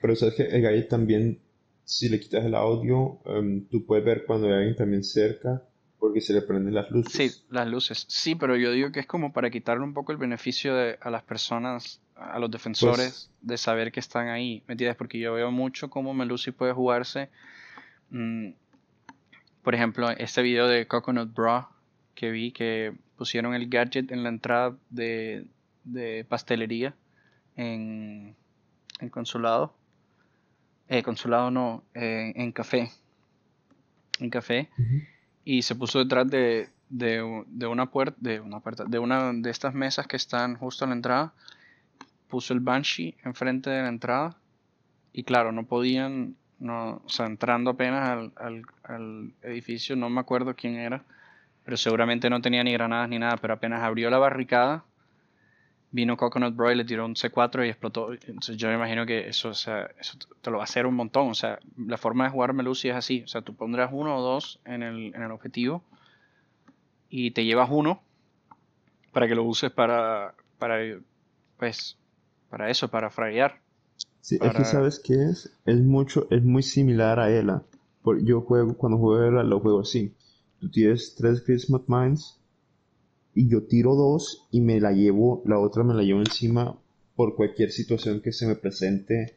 Pero sabes que el gadget también, si le quitas el audio, em, tú puedes ver cuando hay alguien también cerca porque se le prenden las Sí, luces. las luces. Sí, pero yo digo que es como para quitarle un poco el beneficio de- a las personas, a los Pues, defensores, de saber que están ahí, ¿me entiendes? Porque yo veo mucho cómo Melusi puede jugarse. mm, por ejemplo, este video de Coconut Bra que vi que pusieron el gadget en la entrada de, de pastelería en, en consulado. Eh, consulado no, eh, en café. En café. Y se puso detrás de, de, de una puerta, de una puerta, de una de estas mesas que están justo a la entrada, puso el Banshee enfrente de la entrada y claro, no podían, no, o sea, entrando apenas al, al, al edificio, no me acuerdo quién era, pero seguramente no tenía ni granadas ni nada, pero apenas abrió la barricada, vino Coconut Bro y le tiró un C4 y explotó. Entonces yo me imagino que eso, o sea, eso te lo va a hacer un montón. O sea, la forma de jugar Melusi es así. O sea, tú pondrás uno o dos en el, en el objetivo y te llevas uno para que lo uses para, para, pues, para eso, para fraguear. Sí, es que Para... sabes qué es, es mucho, es muy similar a Ela. Yo juego, cuando juego Ela, lo juego así. Tú tienes tres Christmas Mines y yo tiro dos y me la llevo, la otra me la llevo encima por cualquier situación que se me presente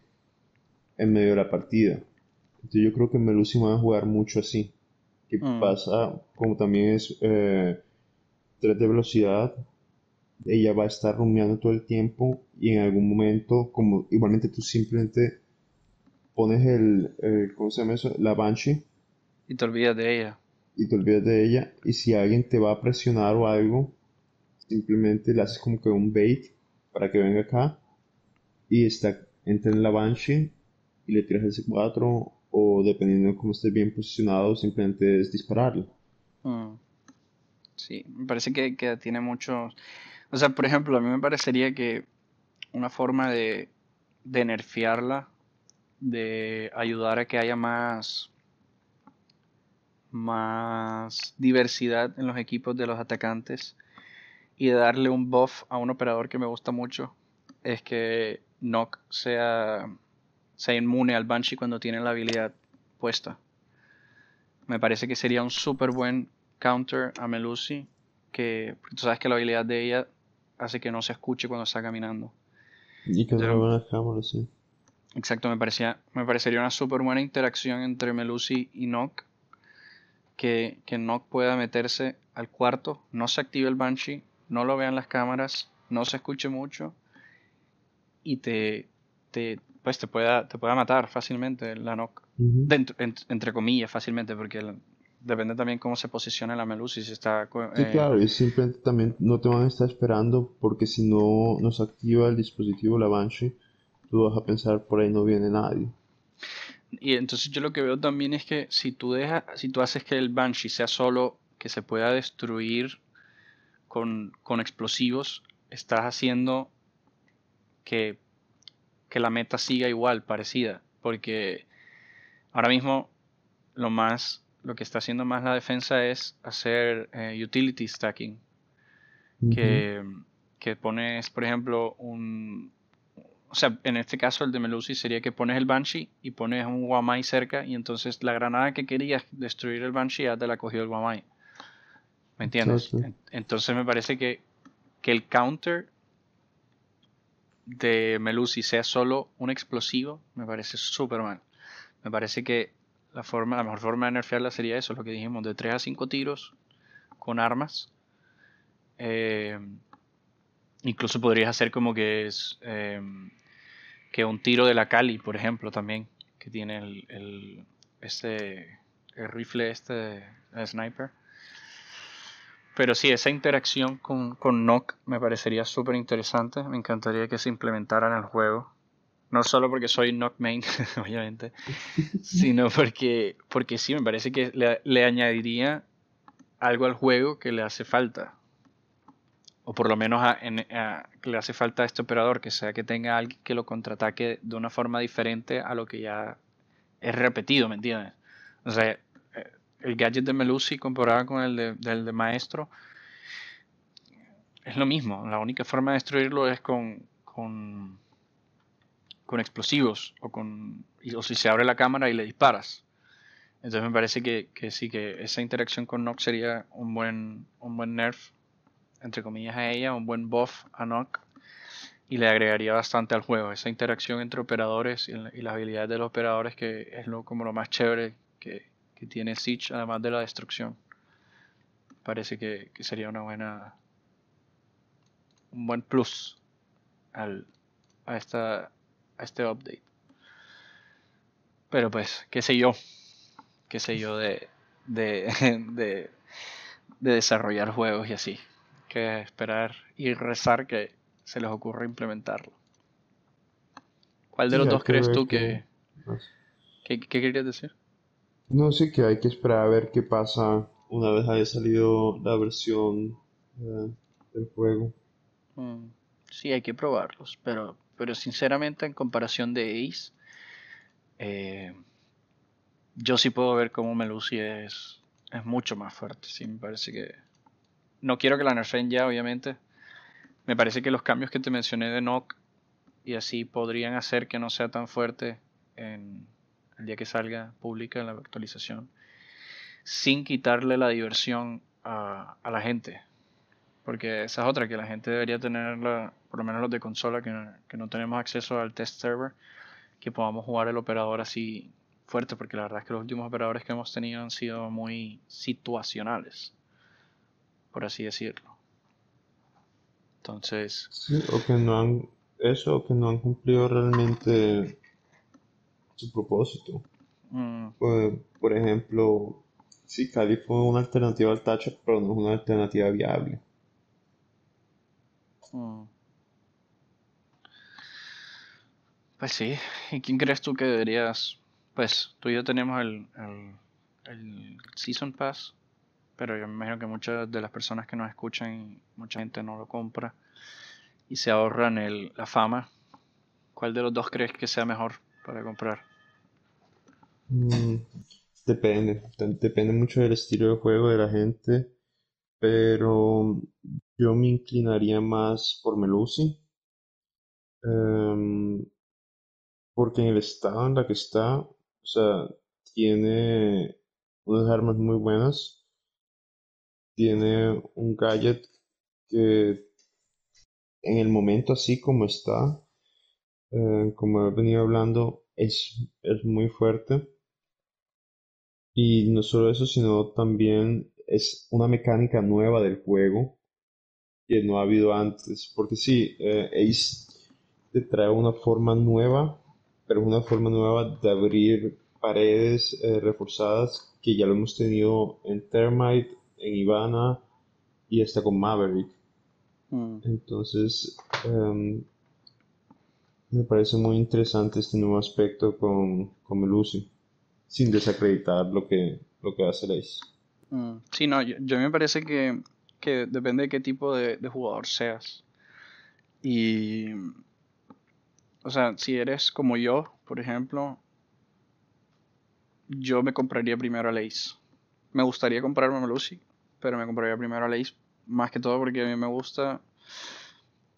en medio de la partida. Entonces yo creo que Melusi va a jugar mucho así. Que Mm, pasa, como también es eh, 3 de velocidad, ella va a estar rumiando todo el tiempo y en algún momento, como igualmente tú simplemente pones el, el- ¿cómo se llama eso? La Banshee y te olvidas de ella. Y te olvidas de ella y si alguien te va a presionar o algo, simplemente le haces como que un bait para que venga acá y está, entra en la Banshee y le tiras el C4 o dependiendo de cómo estés bien posicionado, simplemente es dispararle. Mm, sí, me parece que, que tiene mucho... O sea, por ejemplo, a mí me parecería que una forma de, de nerfearla, de ayudar a que haya más, más diversidad en los equipos de los atacantes y de darle un buff a un operador que me gusta mucho, es que Nock sea, sea inmune al Banshee cuando tiene la habilidad puesta. Me parece que sería un súper buen counter a Melusi, que tú sabes que la habilidad de ella hace que no se escuche cuando está caminando. Y que no Entonces, lo van a cámara, sí. Exacto, me parecía, me parecería una súper buena interacción entre Melusi y Nock. Que, que Nock pueda meterse al cuarto, no se active el Banshee, no lo vean las cámaras, no se escuche mucho y te, te, pues te pueda, te pueda matar fácilmente la Nock. Ujú. Dentro- en- entre comillas, fácilmente, porque la- depende también cómo se posicione la Melusi, si está... Sí, claro, y simplemente también no te van a estar esperando porque si no nos activa el dispositivo la Banshee, tú vas a pensar por ahí no viene nadie. Y entonces yo lo que veo también es que si tú dejas, si tú haces que el Banshee sea solo que se pueda destruir con, con explosivos, estás haciendo que, que la meta siga igual, parecida. Porque ahora mismo lo más lo que está haciendo más la defensa es hacer eh, utility stacking. que, que, pones, por ejemplo, un. O sea, en este caso el de Melusi sería que pones el Banshee y pones un Wamai cerca y entonces la granada que querías destruir el Banshee ya te la cogió el Wamai. ¿Me entiendes? Entonces me parece que, que el counter de Melusi sea solo un explosivo me parece súper mal. Me parece que la, forma, la mejor forma de nerfearla sería eso, lo que dijimos, de 3 a 5 tiros con armas. Eh, incluso podrías hacer como que es eh, que un tiro de la Cali, por ejemplo, también, que tiene el, el, este, el rifle este, el sniper. Pero sí, esa interacción con, con Nock me parecería súper interesante. Me encantaría que se implementara en el juego. No solo porque soy Knock Main, obviamente, sino porque, porque sí, me parece que le, añadiría algo al juego que le hace falta. O por lo menos le hace falta a este operador, que sea que tenga alguien que lo contraataque de una forma diferente a lo que ya es repetido, ¿me entiendes? O sea, eh, el gadget de Melusi comparado con el de, del de Maestro es lo mismo. La única forma de destruirlo es con, con con explosivos o, con, o si se abre la cámara y le disparas. Entonces me parece que, que sí, que esa interacción con Nock sería un buen, un buen nerf, entre comillas, a ella, un buen buff a Nock y le agregaría bastante al juego. Esa interacción entre operadores y, las habilidades de los operadores que es lo, como lo más chévere que, que tiene Siege, además de la destrucción. Parece que, que, sería una buena un buen plus al, a esta a este update. Pero pues, qué sé yo, qué sé yo de, de, de, desarrollar juegos y así. Que esperar y rezar que se les ocurra implementarlo. ¿Cuál de los dos crees tú que... ¿Qué, querías decir? No sé que hay que esperar a ver qué pasa una vez haya salido la versión eh, del juego. Mm, sí, hay que probarlos, pero pero sinceramente en comparación de Ace, eh, yo sí puedo ver cómo Melusi es, es mucho más fuerte. Sí, me parece que... No quiero que la nerfen ya, obviamente. Me parece que los cambios que te mencioné de Nock y así podrían hacer que no sea tan fuerte en el día que salga pública la actualización. Sin quitarle la diversión a, a la gente. Porque esa es otra, que la gente debería tenerla, por lo menos los de consola, que no, que no tenemos acceso al test server, que podamos jugar el operador así fuerte, porque la verdad es que los últimos operadores que hemos tenido han sido muy situacionales, por así decirlo. Entonces... Sí, o que no han, eso, o que no han cumplido realmente su propósito. Mm. Pues, por ejemplo, sí, Cali fue una alternativa al touch, pero no es una alternativa viable. Mm. Pues sí, ¿y quién crees tú que deberías? Pues tú y yo tenemos el, el, Season Pass, pero yo me imagino que muchas de las personas que nos escuchan, mucha gente no lo compra y se ahorran el, la fama. ¿Cuál de los dos crees que sea mejor para comprar? Mm, depende, depende mucho del estilo de juego de la gente, pero yo me inclinaría más por Melusi. Em, porque en el estado en la que está, o sea, tiene unas armas muy buenas. Tiene un gadget que en el momento así como está, eh, como he venido hablando, es, es muy fuerte. Y no solo eso, sino también es una mecánica nueva del juego que no ha habido antes. Porque sí, eh, Ace te trae una forma nueva, pero una forma nueva de abrir paredes eh, reforzadas que ya lo hemos tenido en Thermite, en Ivana y hasta con Maverick. Mm. Entonces, em, me parece muy interesante este nuevo aspecto con, con Melusi, sin desacreditar lo que, lo que hace Ace. Mm. Sí, no, yo, yo me parece que, que depende de qué tipo de, de jugador seas. Y, o sea, si eres como yo, por ejemplo, yo me compraría primero a Ace. Me gustaría comprarme a Melusi, pero me compraría primero a Ace. Más que todo porque a mí me gusta.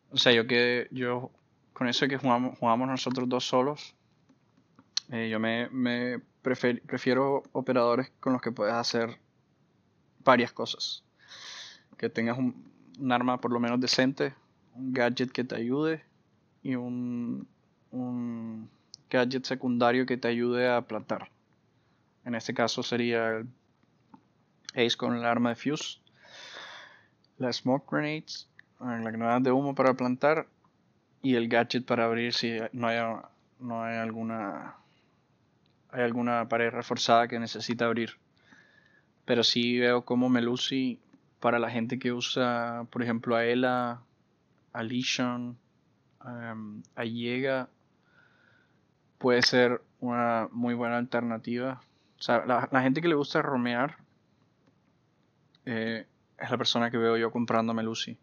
O sea, yo que yo con eso que jugamos, jugamos nosotros dos solos, eh, yo me, me prefiero operadores con los que puedes hacer varias cosas. Que tengas un, un arma por lo menos decente, un gadget que te ayude y un, un gadget secundario que te ayude a plantar. En este caso sería el Ace con el arma de Fuse, las Smoke Grenades, la granada de humo para plantar y el gadget para abrir si no hay, no hay alguna hay alguna pared reforzada que necesita abrir. Pero sí veo como Melusi para la gente que usa, por ejemplo, a Ela, a Legion, um, a Yega, puede ser una muy buena alternativa. O sea, la, la gente que le gusta romear eh, es la persona que veo yo comprando a Melusi.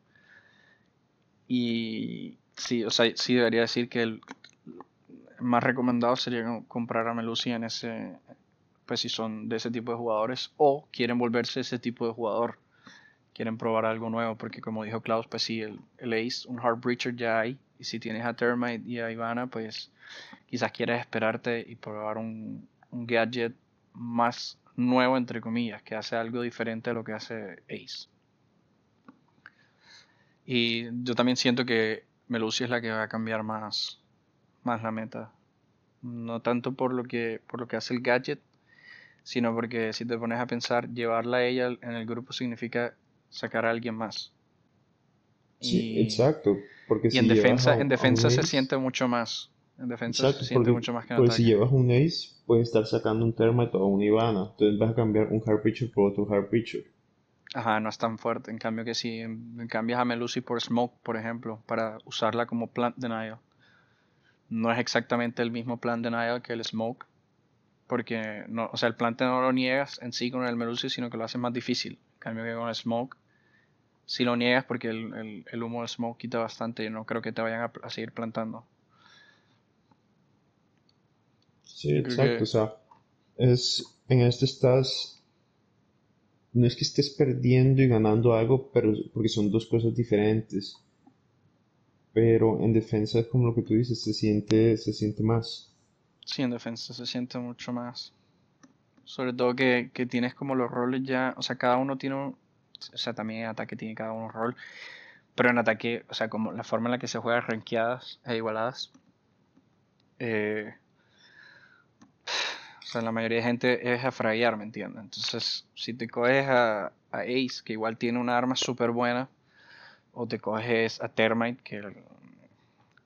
Y sí, o sea, sí debería decir que el más recomendado sería comprar a Melusi en ese, pues si son de ese tipo de jugadores o quieren volverse ese tipo de jugador, quieren probar algo nuevo, porque como dijo Klaus, pues sí, el, el Ace, un Hard Breacher ya hay, y si tienes a Termite y a Ivana, pues quizás quieras esperarte y probar un gadget más nuevo, entre comillas, que hace algo diferente a lo que hace Ace. Y yo también siento que Melusi es la que va a cambiar más, más la meta. No tanto por lo que, por lo que hace el gadget, sino porque si te pones a pensar, llevarla a ella en el grupo significa sacar a alguien más. Sí, Y, exacto. Porque y si en defensa, a, en defensa se siente mucho más. En defensa se exacto, siente porque, mucho más que en porque si llevas un ace, puedes estar sacando un Termite o un Ivana. Entonces vas a cambiar un Hard Breacher por otro Hard Breacher. Ajá, no es tan fuerte. En cambio que si cambias a Melusi por Smoke, por ejemplo, para usarla como Plant Denial, no es exactamente el mismo Plant Denial que el Smoke, porque no, o sea, el Plant no lo niegas en sí con el Melusi, sino que lo hace más difícil. En cambio que con el Smoke, si lo niegas porque el, el- el humo del Smoke quita bastante y no creo que te vayan a, a seguir plantando. Sí, exacto. O que sea, es, en este estás, no es que estés perdiendo y ganando algo, pero porque son dos cosas diferentes. Pero en defensa es como lo que tú dices, se siente, se siente más. sí, en defensa se siente mucho más. Sobre todo que, que tienes como los roles ya, o sea, cada uno tiene un, o sea, también en ataque tiene cada uno un rol, pero en ataque, o sea, como la forma en la que se juega rankeadas e igualadas, eh, o sea, la mayoría de gente es a fraguear, ¿me entiendes? Entonces, si te coges a, a Ace, que igual tiene una arma súper buena, o te coges a Termite, que, el-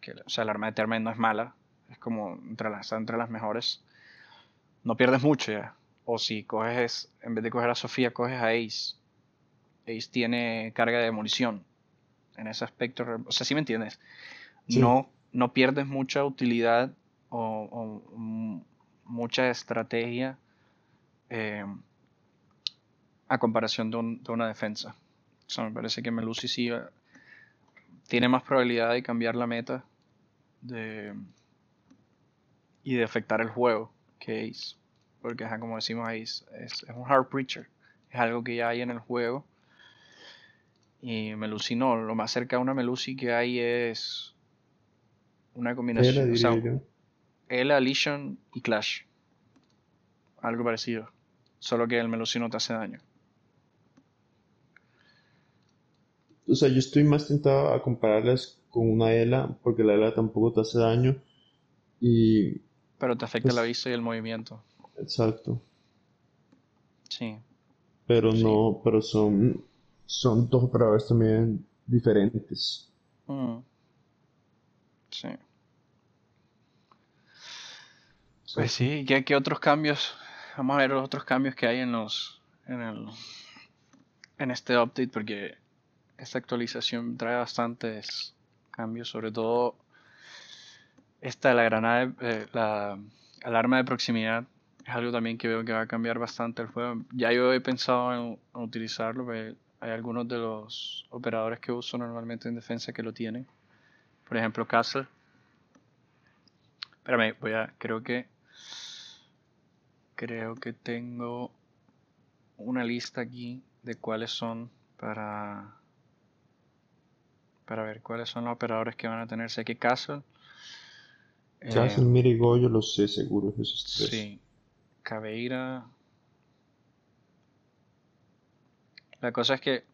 que, o sea, el arma de Termite no es mala, es como entre las, entre las mejores, no pierdes mucho ya. O si coges, en vez de coger a Sofía, coges a Ace. Ace tiene carga de munición. En ese aspecto, o sea, si me entiendes? Sí, No, no pierdes mucha utilidad o, o, mm, mucha estrategia eh, a comparación de, un- de una defensa. O sea, me parece que Melusi sí eh, tiene más probabilidad de cambiar la meta de, y de afectar el juego que Ace. Porque, ajá, como decimos, Ace es, es un hard preacher. Es algo que ya hay en el juego. Y Melusi no. Lo más cerca a una Melusi que hay es una combinación. O sea, Ela, Legion y Clash. Algo parecido. Solo que el Melusi no te hace daño. O sea, yo estoy más tentado a compararlas con una ELA, porque la ELA tampoco te hace daño. Y, Pero te afecta la pues, vista y el movimiento. exacto. Sí, Pero sí. no, pero son, son dos operadores también diferentes. Mm, sí. Pues sí, ¿qué, qué otros cambios vamos a ver los otros cambios que hay en los en el en este update porque esta actualización trae bastantes cambios, sobre todo esta de la granada, eh, la alarma de proximidad es algo también que veo que va a cambiar bastante el juego. Ya yo he pensado en, utilizarlo, hay algunos de los operadores que uso normalmente en defensa que lo tienen. Por ejemplo, Castle. Espérame, voy a, creo que, creo que tengo una lista aquí de cuáles son para para ver cuáles son los operadores que van a tener. Sé que Castle. Castle, eh, Mira y Goyo los sé seguro esos tres. Sí. Caveira. La cosa es que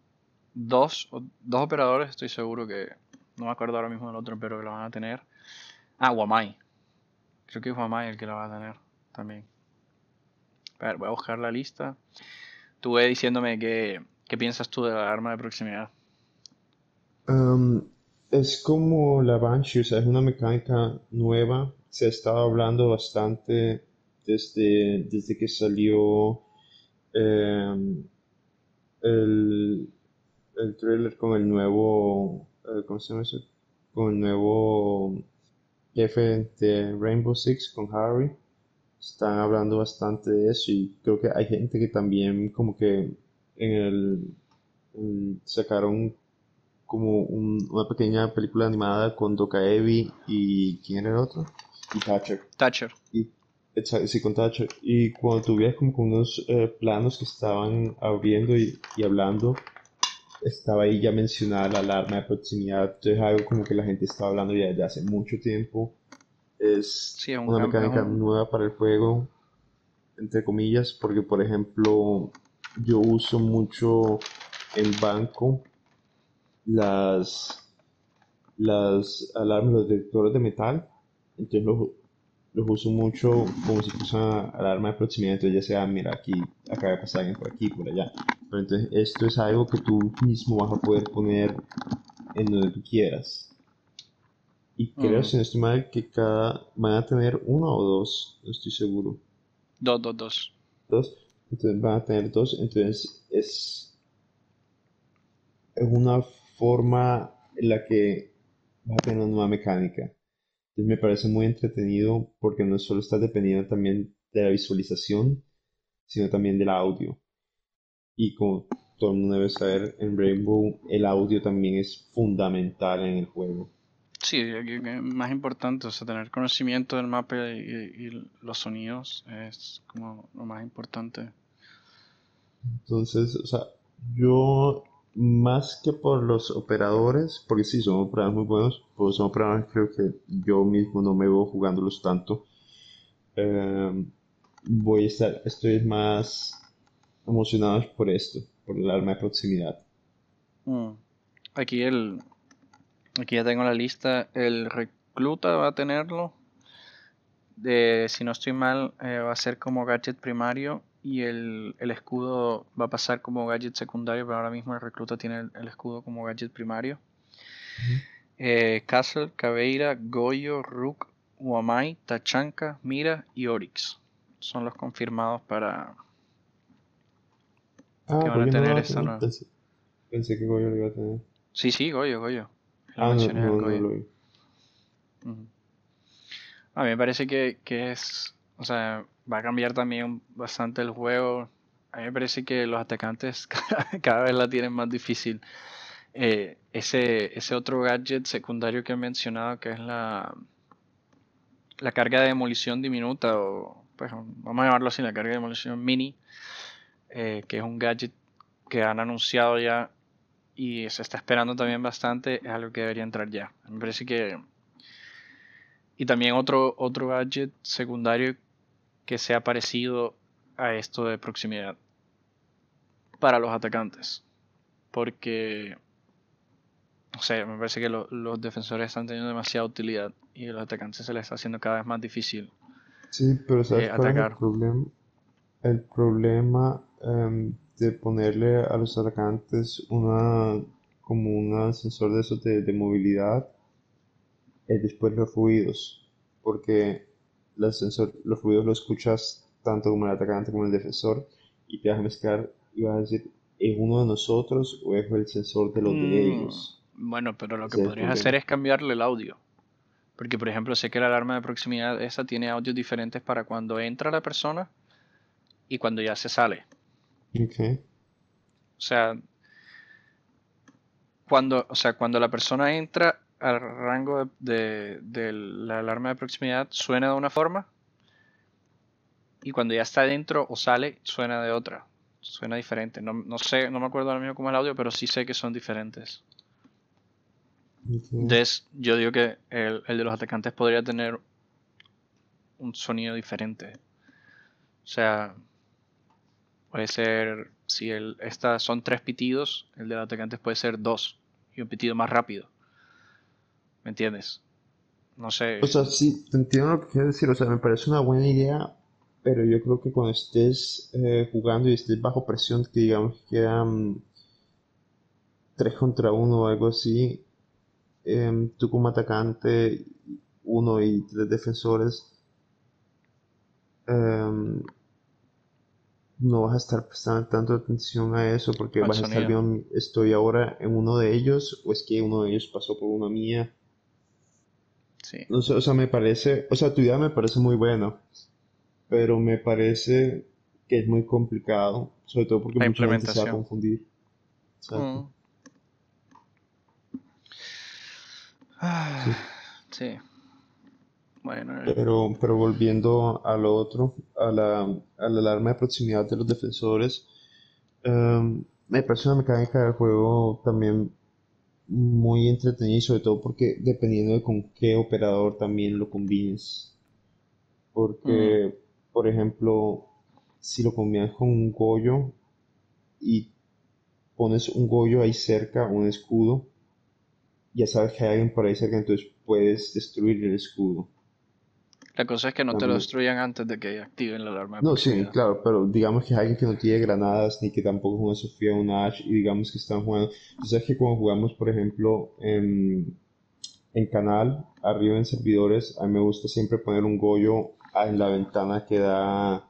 dos, dos operadores estoy seguro que. No me acuerdo ahora mismo del otro, pero que lo van a tener. Ah, Guamai. Creo que es Guamai el que lo va a tener también. A ver, voy a buscar la lista. Tú ve diciéndome qué, qué piensas tú de la arma de proximidad es como la Banshee, o sea, es una mecánica nueva. Se ha estado hablando bastante desde, desde que salió em, el, el trailer con el nuevo, eh, ¿cómo se llama eso? Con el nuevo jefe de Rainbow Six, con Harry. Están hablando bastante de eso y creo que hay gente que también como que en el sacaron como una pequeña película animada con Doka Evi y ¿quién era el otro? Y Thatcher. Thatcher. Y, sí, con Thatcher. Y cuando tuviera como con unos eh, planos que estaban abriendo y, hablando, estaba ahí ya mencionada la alarma de proximidad. Entonces algo como que la gente estaba hablando ya desde hace mucho tiempo. Es una mecánica nueva para el juego, entre comillas, porque por ejemplo yo uso mucho el banco las, las alarmas, los detectores de metal, entonces los, los uso mucho como si fuese una alarma de proximidad, entonces ya sea, mira, aquí acaba de pasar alguien por aquí, por allá. Pero entonces esto es algo que tú mismo vas a poder poner en donde tú quieras. Y creo, mm. si no estoy mal, que cada van a tener uno o dos, no estoy seguro. Dos, dos, dos. Dos, entonces van a tener dos, entonces es, es una forma en la que va a tener una nueva mecánica. Entonces me parece muy entretenido porque no solo está dependiendo también de la visualización, sino también del audio. Y como todo el mundo debe saber, en Rainbow el audio también es fundamental en el juego. Sí, más importante, o sea, tener conocimiento del mapa y, y, los sonidos es como lo más importante. Entonces, o sea, yo más que por los operadores, porque sí, son operadores muy buenos, pues son operadores creo que yo mismo no me veo jugándolos tanto. Em, voy a estar, estoy más emocionado por esto, por el arma de proximidad. Mm. Aquí el, aquí ya tengo la lista. El recluta va a tenerlo. De, si no estoy mal, eh, va a ser como gadget primario y el, escudo va a pasar como gadget secundario, pero ahora mismo el recluta tiene el, escudo como gadget primario. Eh, Castle, Caveira, Goyo, Rook, Wamai, Tachanka, Mira y Oryx son los confirmados para ah, que van a tener esta nueva. Pensé, que Goyo lo iba a tener. Sí, sí, Goyo, Goyo. Ah, no, no, no, lo vi. A mí me parece que, que es, o sea, va a cambiar también bastante el juego. A mí me parece que los atacantes cada, vez la tienen más difícil. Eh, ese, ese otro gadget secundario que he mencionado, que es la, la carga de demolición diminuta, o pues, vamos a llamarlo así, la carga de demolición mini, eh, que es un gadget que han anunciado ya y se está esperando también bastante, es algo que debería entrar ya. Me parece que... Y también otro, otro gadget secundario que sea parecido a esto de proximidad para los atacantes. Porque, no sé, me parece que los defensores están teniendo demasiada utilidad y a los atacantes se les está haciendo cada vez más difícil. Sí, pero ¿sabes atacar. el problema? El problema em, de ponerle a los atacantes una como un sensor de eso de, de movilidad es después los ruidos. Porque los ruidos los escuchas tanto como el atacante como el defensor, y te vas a mezclar y vas a decir, ¿es uno de nosotros o es el sensor de los de Mm, ellos? Bueno, pero lo que el podrías hacer es cambiarle el audio. Porque, por ejemplo, sé que la alarma de proximidad esa tiene audios diferentes para cuando entra la persona y cuando ya se sale. Ok. O sea, cuando, o sea, cuando la persona entra al rango de, de- de la alarma de proximidad suena de una forma y cuando ya está dentro o sale suena de otra. Suena diferente. No, no sé, no me acuerdo ahora mismo cómo es el audio, pero sí sé que son diferentes. Entonces, yo digo que el, el de los atacantes podría tener un sonido diferente. O sea, puede ser, si el, estas son tres pitidos, el de los atacantes puede ser dos y un pitido más rápido. ¿Me entiendes? No sé. O sea, sí, te entiendo lo que quieres decir, o sea, me parece una buena idea, pero yo creo que cuando estés eh, jugando y estés bajo presión, que digamos que quedan 3 contra uno o algo así, em, tú como atacante, uno y tres defensores, em, no vas a estar prestando tanto atención a eso porque Al vas a estar viendo, estoy ahora en uno de ellos o es que uno de ellos pasó por una mía. Sí. No sé, o sea, me parece, o sea, tu idea me parece muy buena, pero me parece que es muy complicado, sobre todo porque La mucha gente se va a confundir. Mm. Ah, sí. Bueno, eh, Pero, pero volviendo a lo otro, a la, a la alarma de proximidad de los defensores, em, me parece una mecánica del juego también muy entretenida y sobre todo porque dependiendo de con qué operador también lo combines. mm, Porque, por ejemplo, si lo combinas con un Goyo y pones un Goyo ahí cerca, un escudo, ya sabes que hay alguien por ahí cerca, entonces puedes destruir el escudo. La cosa es que no te lo destruyan antes de que activen la alarma de No, sí, claro, pero digamos que es alguien que no tiene granadas ni que tampoco es una Sofía o una Ash y digamos que están jugando. Tú sabes que cuando jugamos, por ejemplo, en, en canal, arriba en servidores, a mí me gusta siempre poner un Goyo en la ventana que da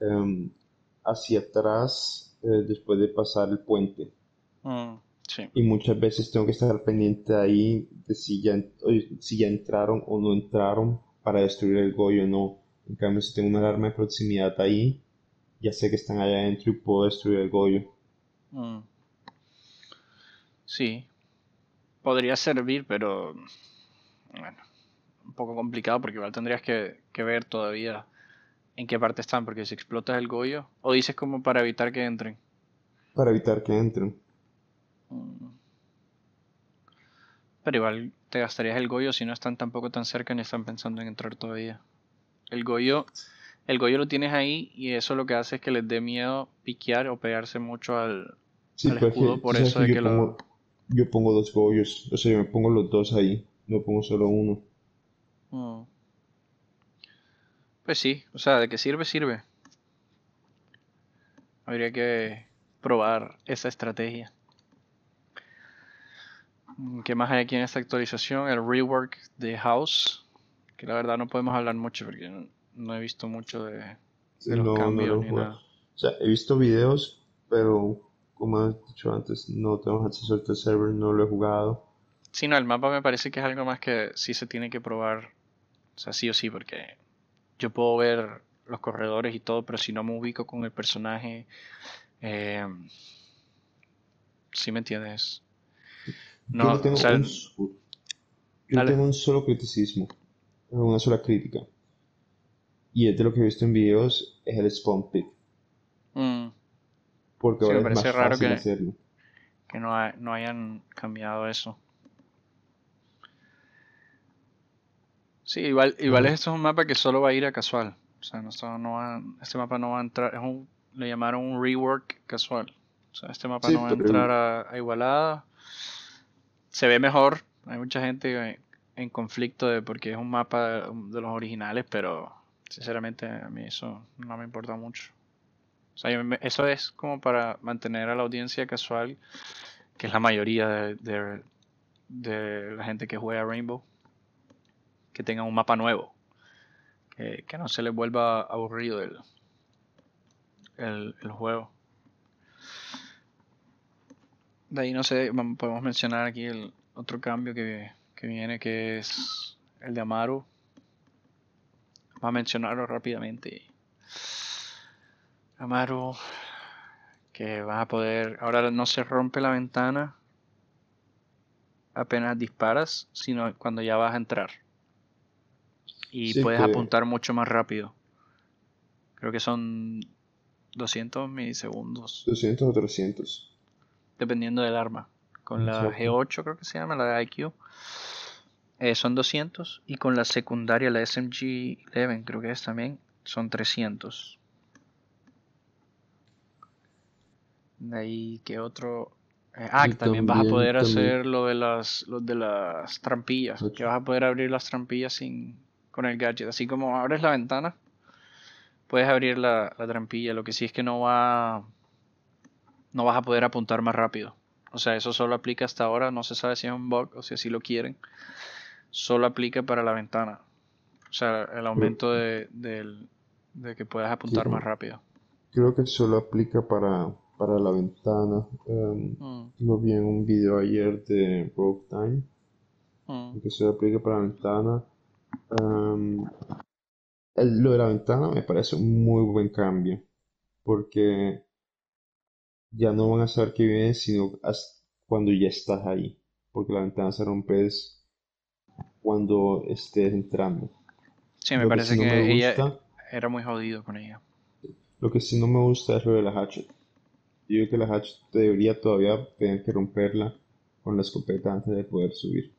em, hacia atrás eh, después de pasar el puente. Mm, sí. Y muchas veces tengo que estar pendiente ahí de si ya, si ya entraron o no entraron para destruir el Goyo o no. En cambio, si tengo una alarma de proximidad ahí, ya sé que están allá adentro y puedo destruir el Goyo. Mm, sí. Podría servir, pero bueno, un poco complicado porque igual tendrías que, que ver todavía en qué parte están, porque si explotas el Goyo, o dices como para evitar que entren. Para evitar que entren. Mm. Pero igual te gastarías el Goyo si no están tampoco tan cerca ni están pensando en entrar todavía. El Goyo, el Goyo lo tienes ahí y eso lo que hace es que les dé miedo piquear o pegarse mucho al, Sí, al pero es que escudo por eso de yo que lo... pongo, yo pongo dos Goyos. O sea, yo me pongo los dos ahí. No pongo solo uno. Mm. Pues sí, o sea, de que sirve, sirve. Habría que probar esa estrategia. ¿Qué más hay aquí en esta actualización? El rework de House, que la verdad no podemos hablar mucho porque no, no he visto mucho de, de los No, no cambios lo ni nada. O sea, he visto videos, pero como he dicho antes, no tengo acceso al server, no lo he jugado. Sí, no, el mapa me parece que es algo más que sí se tiene que probar, o sea, sí o sí, porque yo puedo ver los corredores y todo, pero si no me ubico con el personaje, eh, ¿sí me entiendes? Yo No, no tengo o sea, un, yo tengo un solo criticismo, una sola crítica. Y es de lo que he visto en videos, es el spawn pick. Mm, Porque sí, me ahora es parece más raro fácil que, hacerlo. que no, no hayan cambiado eso. Sí, igual, igual esto es un mapa que solo va a ir a casual. O sea, no, no va, este mapa no va a entrar, es un, le llamaron un rework casual. O sea, este mapa Sí, no va a entrar a, a igualada. Se ve mejor. Hay mucha gente en, conflicto de porque es un mapa de, los originales, pero sinceramente a mí eso no me importa mucho. O sea, eso es como para mantener a la audiencia casual, que es la mayoría de, la gente que juega Rainbow, que tenga un mapa nuevo. Que, no se les vuelva aburrido el, el juego. De ahí no sé, podemos mencionar aquí el otro cambio que, que viene, que es el de Amaru. Vamos a mencionarlo rápidamente. Amaru, que vas a poder, ahora no se rompe la ventana apenas disparas, sino cuando ya vas a entrar. Y Sí, puedes que- apuntar mucho más rápido. Creo que son 200 milisegundos, 200 o 300. Dependiendo del arma. Con la Exacto. G8 creo que se llama, la de IQ. eh, son 200 y con la secundaria, la SMG-11 creo que es también, son 300. De ahí que otro... eh, ah, que también vas a poder también- hacer lo de las, lo de las trampillas, que vas a poder abrir las trampillas sin, con el gadget. Así como abres la ventana, puedes abrir la, la trampilla. Lo que sí es que no va... No vas a poder apuntar más rápido. O sea, eso solo aplica hasta ahora. No se sabe si es un bug o si así lo quieren. Solo aplica para la ventana. O sea, el aumento de, de que puedas apuntar más rápido. Creo que solo aplica para, para la ventana. Mm, lo vi en un video ayer de Rogue Time, mm. que solo aplica para la ventana. Em, el- lo de la ventana me parece un muy buen cambio, porque ya no van a saber que viene, sino hasta cuando ya estás ahí, porque la ventana se rompe es cuando estés entrando. Sí, me Lo que parece sí no que me ella gusta- era muy jodido con ella. Lo que sí no me gusta es lo de la hatchet. Yo digo que la hatchet debería todavía tener que romperla con la escopeta antes de poder subir.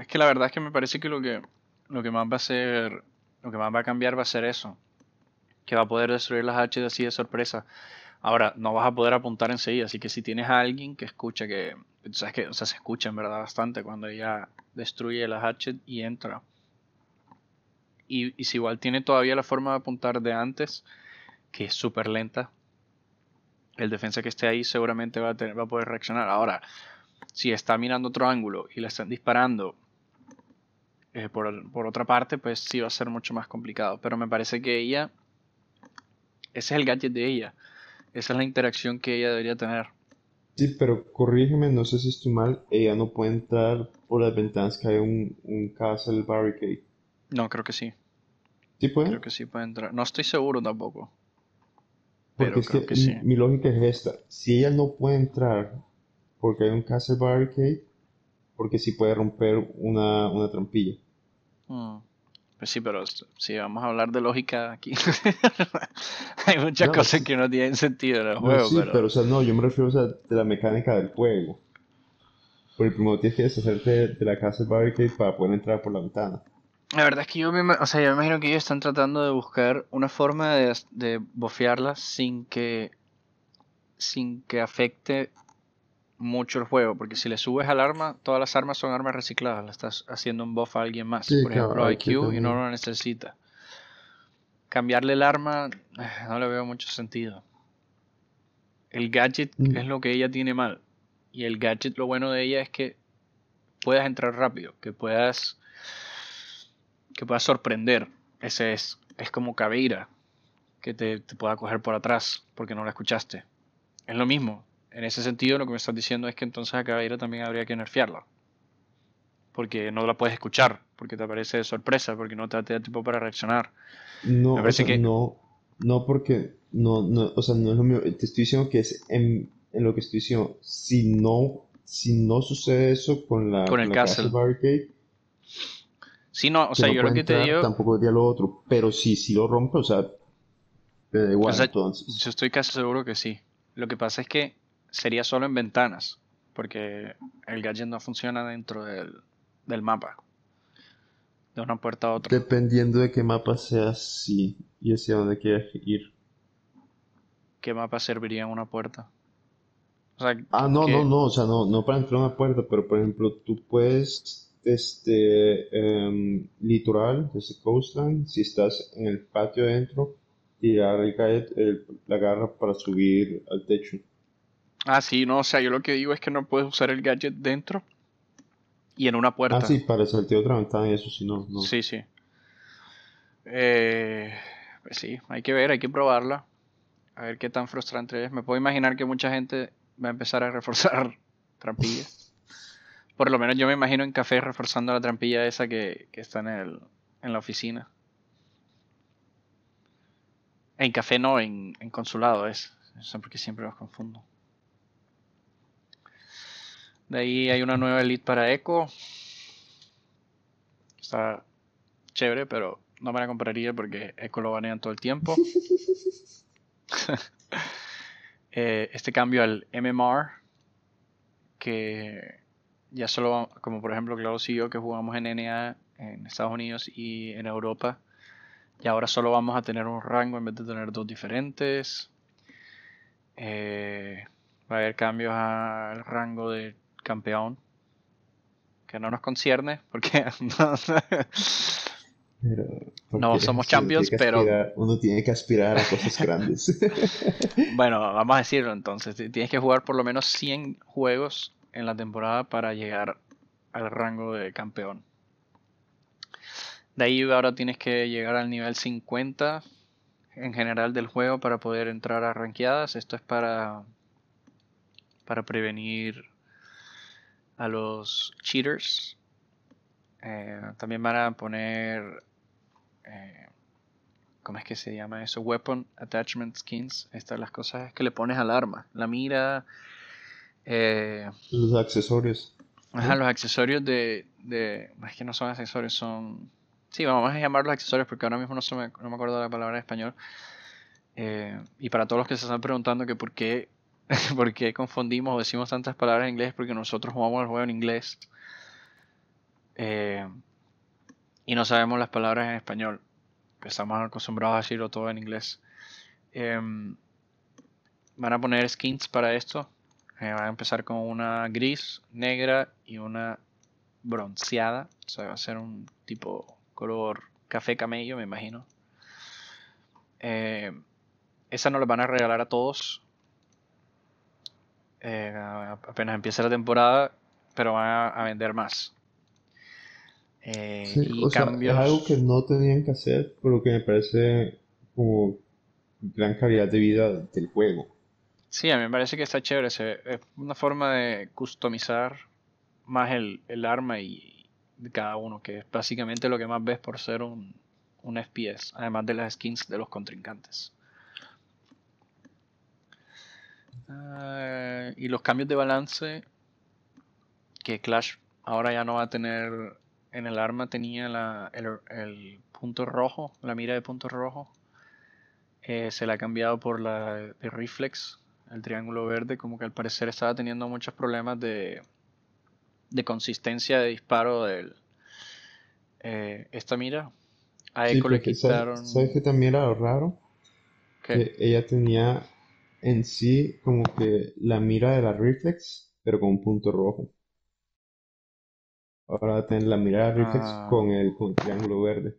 Es que la verdad es que me parece que lo que lo que más va a ser, lo que más va a cambiar va a ser eso. Que va a poder destruir las H así de sorpresa. Ahora, no vas a poder apuntar enseguida, así que si tienes a alguien que escucha que, sabes que, o sea, se escucha en verdad bastante cuando ella destruye las H y entra. Y, si igual tiene todavía la forma de apuntar de antes, que es súper lenta, el defensa que esté ahí seguramente va a, tener, va a poder reaccionar. Ahora, si está mirando otro ángulo y le están disparando eh, por, por otra parte, pues sí va a ser mucho más complicado. Pero me parece que ella, ese es el gadget de ella. Esa es la interacción que ella debería tener. Sí, pero corrígeme, no sé si estoy mal, ella no puede entrar por las ventanas que hay un, un castle barricade. No, creo que sí. ¿Sí puede? Creo que sí puede entrar. No estoy seguro tampoco. Porque Pero es creo que que sí. mi, mi lógica es esta. Si ella no puede entrar porque hay un castle barricade, porque sí puede romper una, una trampilla. Mm. Pues sí, pero si vamos a hablar de lógica aquí, hay muchas No, cosas que no tienen sentido en el No, juego, sí, pero... pero o sea, no, yo me refiero o sea, de la mecánica del juego. Porque primero tienes que deshacerte de, de la castle barricade para poder entrar por la ventana. La verdad es que yo me, o sea, yo me imagino que ellos están tratando de buscar una forma de, de bofearla sin que sin que afecte mucho el juego, porque si le subes al arma, todas las armas son armas recicladas, le estás haciendo un buff a alguien más, Sí, por ejemplo IQ y no lo necesita. Cambiarle el arma eh, no le veo mucho sentido. El gadget Mm. es lo que ella tiene mal. Y el gadget, lo bueno de ella es que puedas entrar rápido, que puedas que puedas sorprender. Ese es, es como Caveira, que te, te pueda coger por atrás porque no la escuchaste. Es lo mismo. En ese sentido, lo que me estás diciendo es que entonces a Caveira también habría que nerfearla. Porque no la puedes escuchar, porque te aparece de sorpresa, porque no te da tiempo para reaccionar. No, Me o parece sea, que- no, no porque, no, no, o sea, no es lo mío. Te estoy diciendo que es en, en lo que estoy diciendo. Si no, si no sucede eso con la, Con el la castle. barricade, Sí, no, o sea, no yo lo que te entrar, digo, tampoco diría lo otro. Pero si, si lo rompe, o sea, te da igual O sea, entonces. yo estoy casi seguro que sí. Lo que pasa es que sería solo en ventanas, porque el gadget no funciona dentro del, del mapa, de una puerta a otra. Dependiendo de qué mapa sea, sí, y hacia dónde quieras ir. ¿Qué mapa serviría en una puerta? O sea, Ah, no, que- no, no, o sea, no, no para entrar a una puerta, pero por ejemplo, tú puedes, desde em, litoral, desde coastline, si estás en el patio adentro, tirar el el- la garra para subir al techo. Ah, sí, no, o sea, yo lo que digo es que no puedes usar el gadget dentro y en una puerta. Ah, sí, para saltar otra ventana y eso sí, no, no. Sí, sí. Eh, pues sí, hay que ver, hay que probarla. A ver qué tan frustrante es. Me puedo imaginar que mucha gente va a empezar a reforzar trampillas. Por lo menos yo me imagino en café reforzando la trampilla esa que, que está en, el, en la oficina. En café no, en, en consulado es. Eso porque siempre los confundo. De ahí hay una nueva elite para Echo. Está chévere, pero no me la compraría porque Echo lo banean todo el tiempo. Eh, este cambio al MMR, que ya solo, como por ejemplo Klaus y yo que jugamos en NA en Estados Unidos y en Europa, y ahora solo vamos a tener un rango en vez de tener dos diferentes. Eh, va a haber cambios al rango de campeón, que no nos concierne porque no somos champions, pero uno tiene que aspirar a cosas grandes. bueno, vamos a decirlo entonces, tienes que jugar por lo menos 100 juegos en la temporada para llegar al rango de campeón. De ahí ahora tienes que llegar al nivel 50 en general del juego para poder entrar a ranqueadas. Esto es para para prevenir a los cheaters. Eh, también van a poner, eh, ¿cómo es que se llama eso? Weapon Attachment Skins. Estas las cosas que le pones al arma. La mira. Eh, los accesorios. Ajá, los accesorios de, de... Es que no son accesorios, son... Sí, vamos a llamarlos accesorios porque ahora mismo no, me, no me acuerdo de la palabra en español. y para todos los que se están preguntando que por qué porque confundimos o decimos tantas palabras en inglés porque nosotros jugamos el juego en inglés eh, y no sabemos las palabras en español. Estamos acostumbrados a decirlo todo en inglés. Em, van a poner skins para esto. Eh, van a empezar con una gris, negra y una bronceada. O sea, va a ser un tipo color café camello, me imagino. Eh, esa no la van a regalar a todos. Eh, apenas empieza la temporada, pero van a, vender más. Eh, y cambios... es algo que no tenían que hacer, pero que me parece como gran calidad de vida del juego. Sí, a mí me parece que está chévere. es una forma de customizar más el, el arma y de cada uno, que es básicamente lo que más ves por ser un, un FPS, además de las skins de los contrincantes. Ah, y los cambios de balance que Clash ahora ya no va a tener en el arma tenía el, punto rojo, la mira de punto rojo. Eh, se la ha cambiado por la de reflex, el triángulo verde, como que al parecer estaba teniendo muchos problemas de, de consistencia de disparo de eh, esta mira. A Echo le quitaron. ¿Sabes que también era raro? Que ella tenía en sí como que la mira de la reflex, pero con un punto rojo. Ahora va a tener la mira de reflex ah. con, el, con triángulo verde.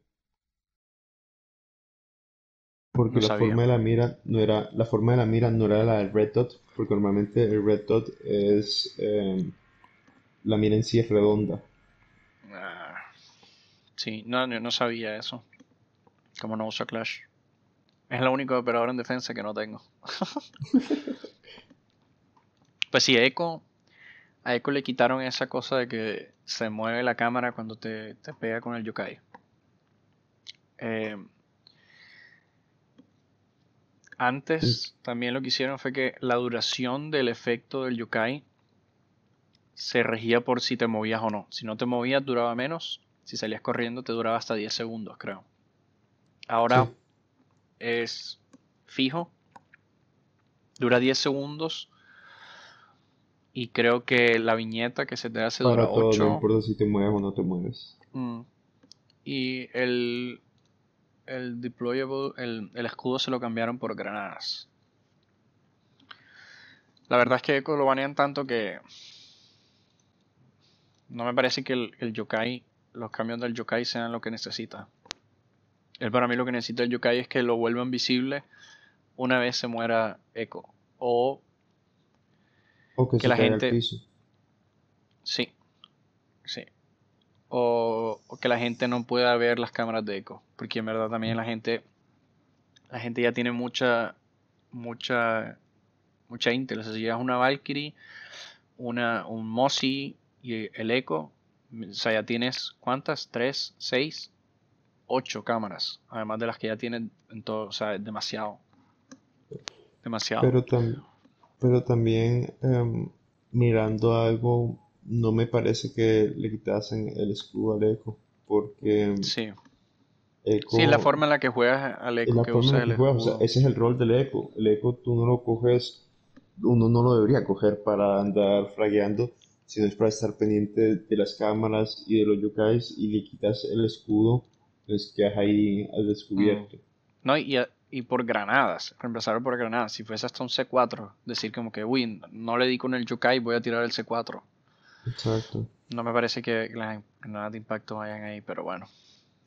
Porque la forma de la mira no era, la forma de la mira no era la del red dot, porque normalmente el red dot es em, la mira en sí es redonda. Ah. sí, no, no sabía eso. Como no uso Clash. Es la única operadora en defensa que no tengo. pues sí, Echo. A Echo le quitaron esa cosa de que se mueve la cámara cuando te, pega con el yokai. Eh, antes también lo que hicieron fue que la duración del efecto del yokai se regía por si te movías o no. Si no te movías duraba menos, si salías corriendo te duraba hasta 10 segundos, creo. Ahora es fijo. Dura 10 segundos. Y creo que la viñeta que se te hace dura 8. No importa si te mueves o no te mueves. Mm. Y el, el deployable, el, escudo se lo cambiaron por granadas. La verdad es que lo banean tanto que no me parece que el, el yokai, los cambios del yokai sean lo que necesita. Él para mí lo que necesita el yokai es que lo vuelvan visible una vez se muera Echo. O, que, la gente. Sí. Sí. o, o que la gente no pueda ver las cámaras de eco. Porque en verdad también la gente, la gente ya tiene mucha, mucha, mucha Intel. O sea, si llevas una Valkyrie, una, un Mosi y el eco, o sea, ya tienes ¿cuántas? ¿Tres? ¿Seis? ¿Ocho cámaras? Además de las que ya tienen en todo, o sea, es demasiado. Demasiado. Pero, tam- pero también em, mirando algo, no me parece que le quitasen el escudo al eco, porque Sí. eco Sí, es la forma en la que juegas al eco la que forma en usa el juegas, o sea, ese es el rol del eco. El eco tú no lo coges, uno no lo debería coger para andar fragueando, sino es para estar pendiente de las cámaras y de los yokais y le quitas el escudo, pues quedas ahí al descubierto. No, y, y por granadas, reemplazarlo por granadas. Si fuese hasta un C4, decir como que, uy, no le di con el Yokai, voy a tirar el C4. Exacto. No me parece que las granadas de impacto vayan ahí, pero bueno,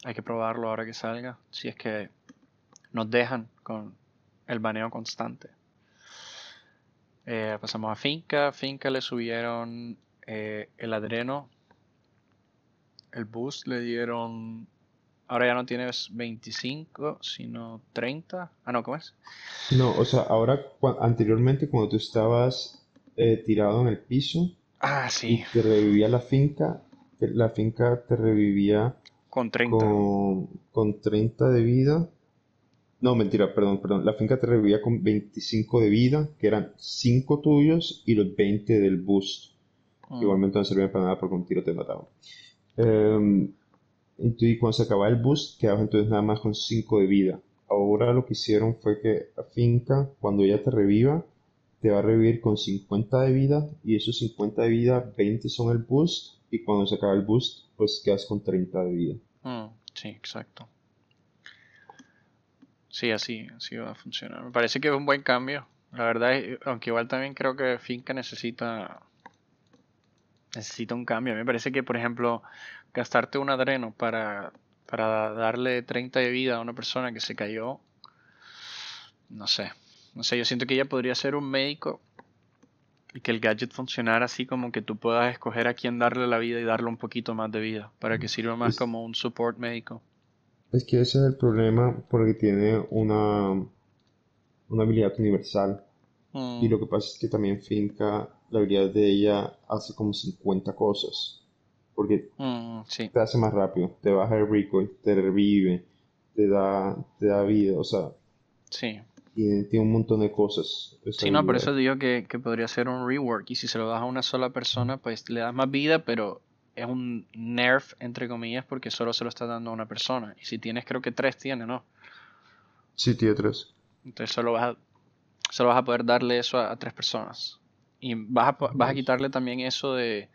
hay que probarlo ahora que salga. Si es que nos dejan con el baneo constante. Eh, pasamos a Finca. Finca le subieron eh, el adreno. El boost le dieron. Ahora ya no tienes 25, sino 30. Ah, no, ¿cómo es? No, o sea, ahora, anteriormente cuando tú estabas eh, tirado en el piso Ah, y sí, te revivía la finca, la finca te revivía con 30. con, con 30 de vida. No, mentira, perdón, perdón. La finca te revivía con 25 de vida, que eran 5 tuyos y los 20 del boost. Mm, Igualmente no servían para nada porque un tiro te mataba. Em, entonces, cuando se acababa el boost, quedabas entonces nada más con 5 de vida. Ahora lo que hicieron fue que finca, cuando ella te reviva, te va a revivir con 50 de vida y esos 50 de vida, 20 son el boost y cuando se acaba el boost, pues quedas con 30 de vida. mm, sí, exacto. Sí, así, así va a funcionar. Me parece que es un buen cambio. La verdad, es- aunque igual también creo que Finca necesita necesita un cambio. A mí me parece que, por ejemplo, gastarte un adreno para, para darle 30 de vida a una persona que se cayó, no sé. No sé, yo siento que ella podría ser un médico y que el gadget funcionara así como que tú puedas escoger a quién darle la vida y darle un poquito más de vida, para que sirva más Es, como un support médico. es que ese es el problema porque tiene una, una habilidad universal. Y Mm, lo que pasa es que también Finca, la habilidad de ella hace como 50 cosas. Porque mm, sí, te hace más rápido, te baja el recoil, te revive, te da, te da vida, o sea, sí. tiene, tiene un montón de cosas Sí, no, por eso digo que, que podría ser un rework. Y si se lo das a una sola persona, pues le das más vida, pero es un nerf, entre comillas, porque solo se lo estás dando a una persona. Y si tienes, creo que tres tiene, ¿no? Sí, tiene tres. Entonces solo vas a, solo vas a poder darle eso a, a tres personas. Y vas a, vas a quitarle también eso de,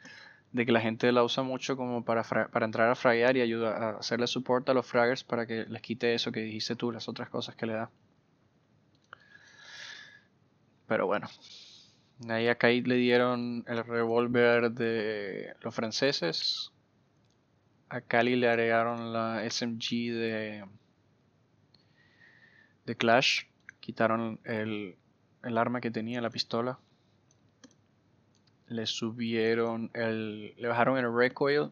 de que la gente la usa mucho como para, para entrar a fraguear y ayuda a hacerle support a los fraggers para que les quite eso que dijiste tú, las otras cosas que le da. Pero bueno. Ahí a Kate le dieron el revólver de los franceses. A Cali le agregaron la SMG de, de Clash. Quitaron el, el arma que tenía, la pistola. Le subieron el. Le bajaron el recoil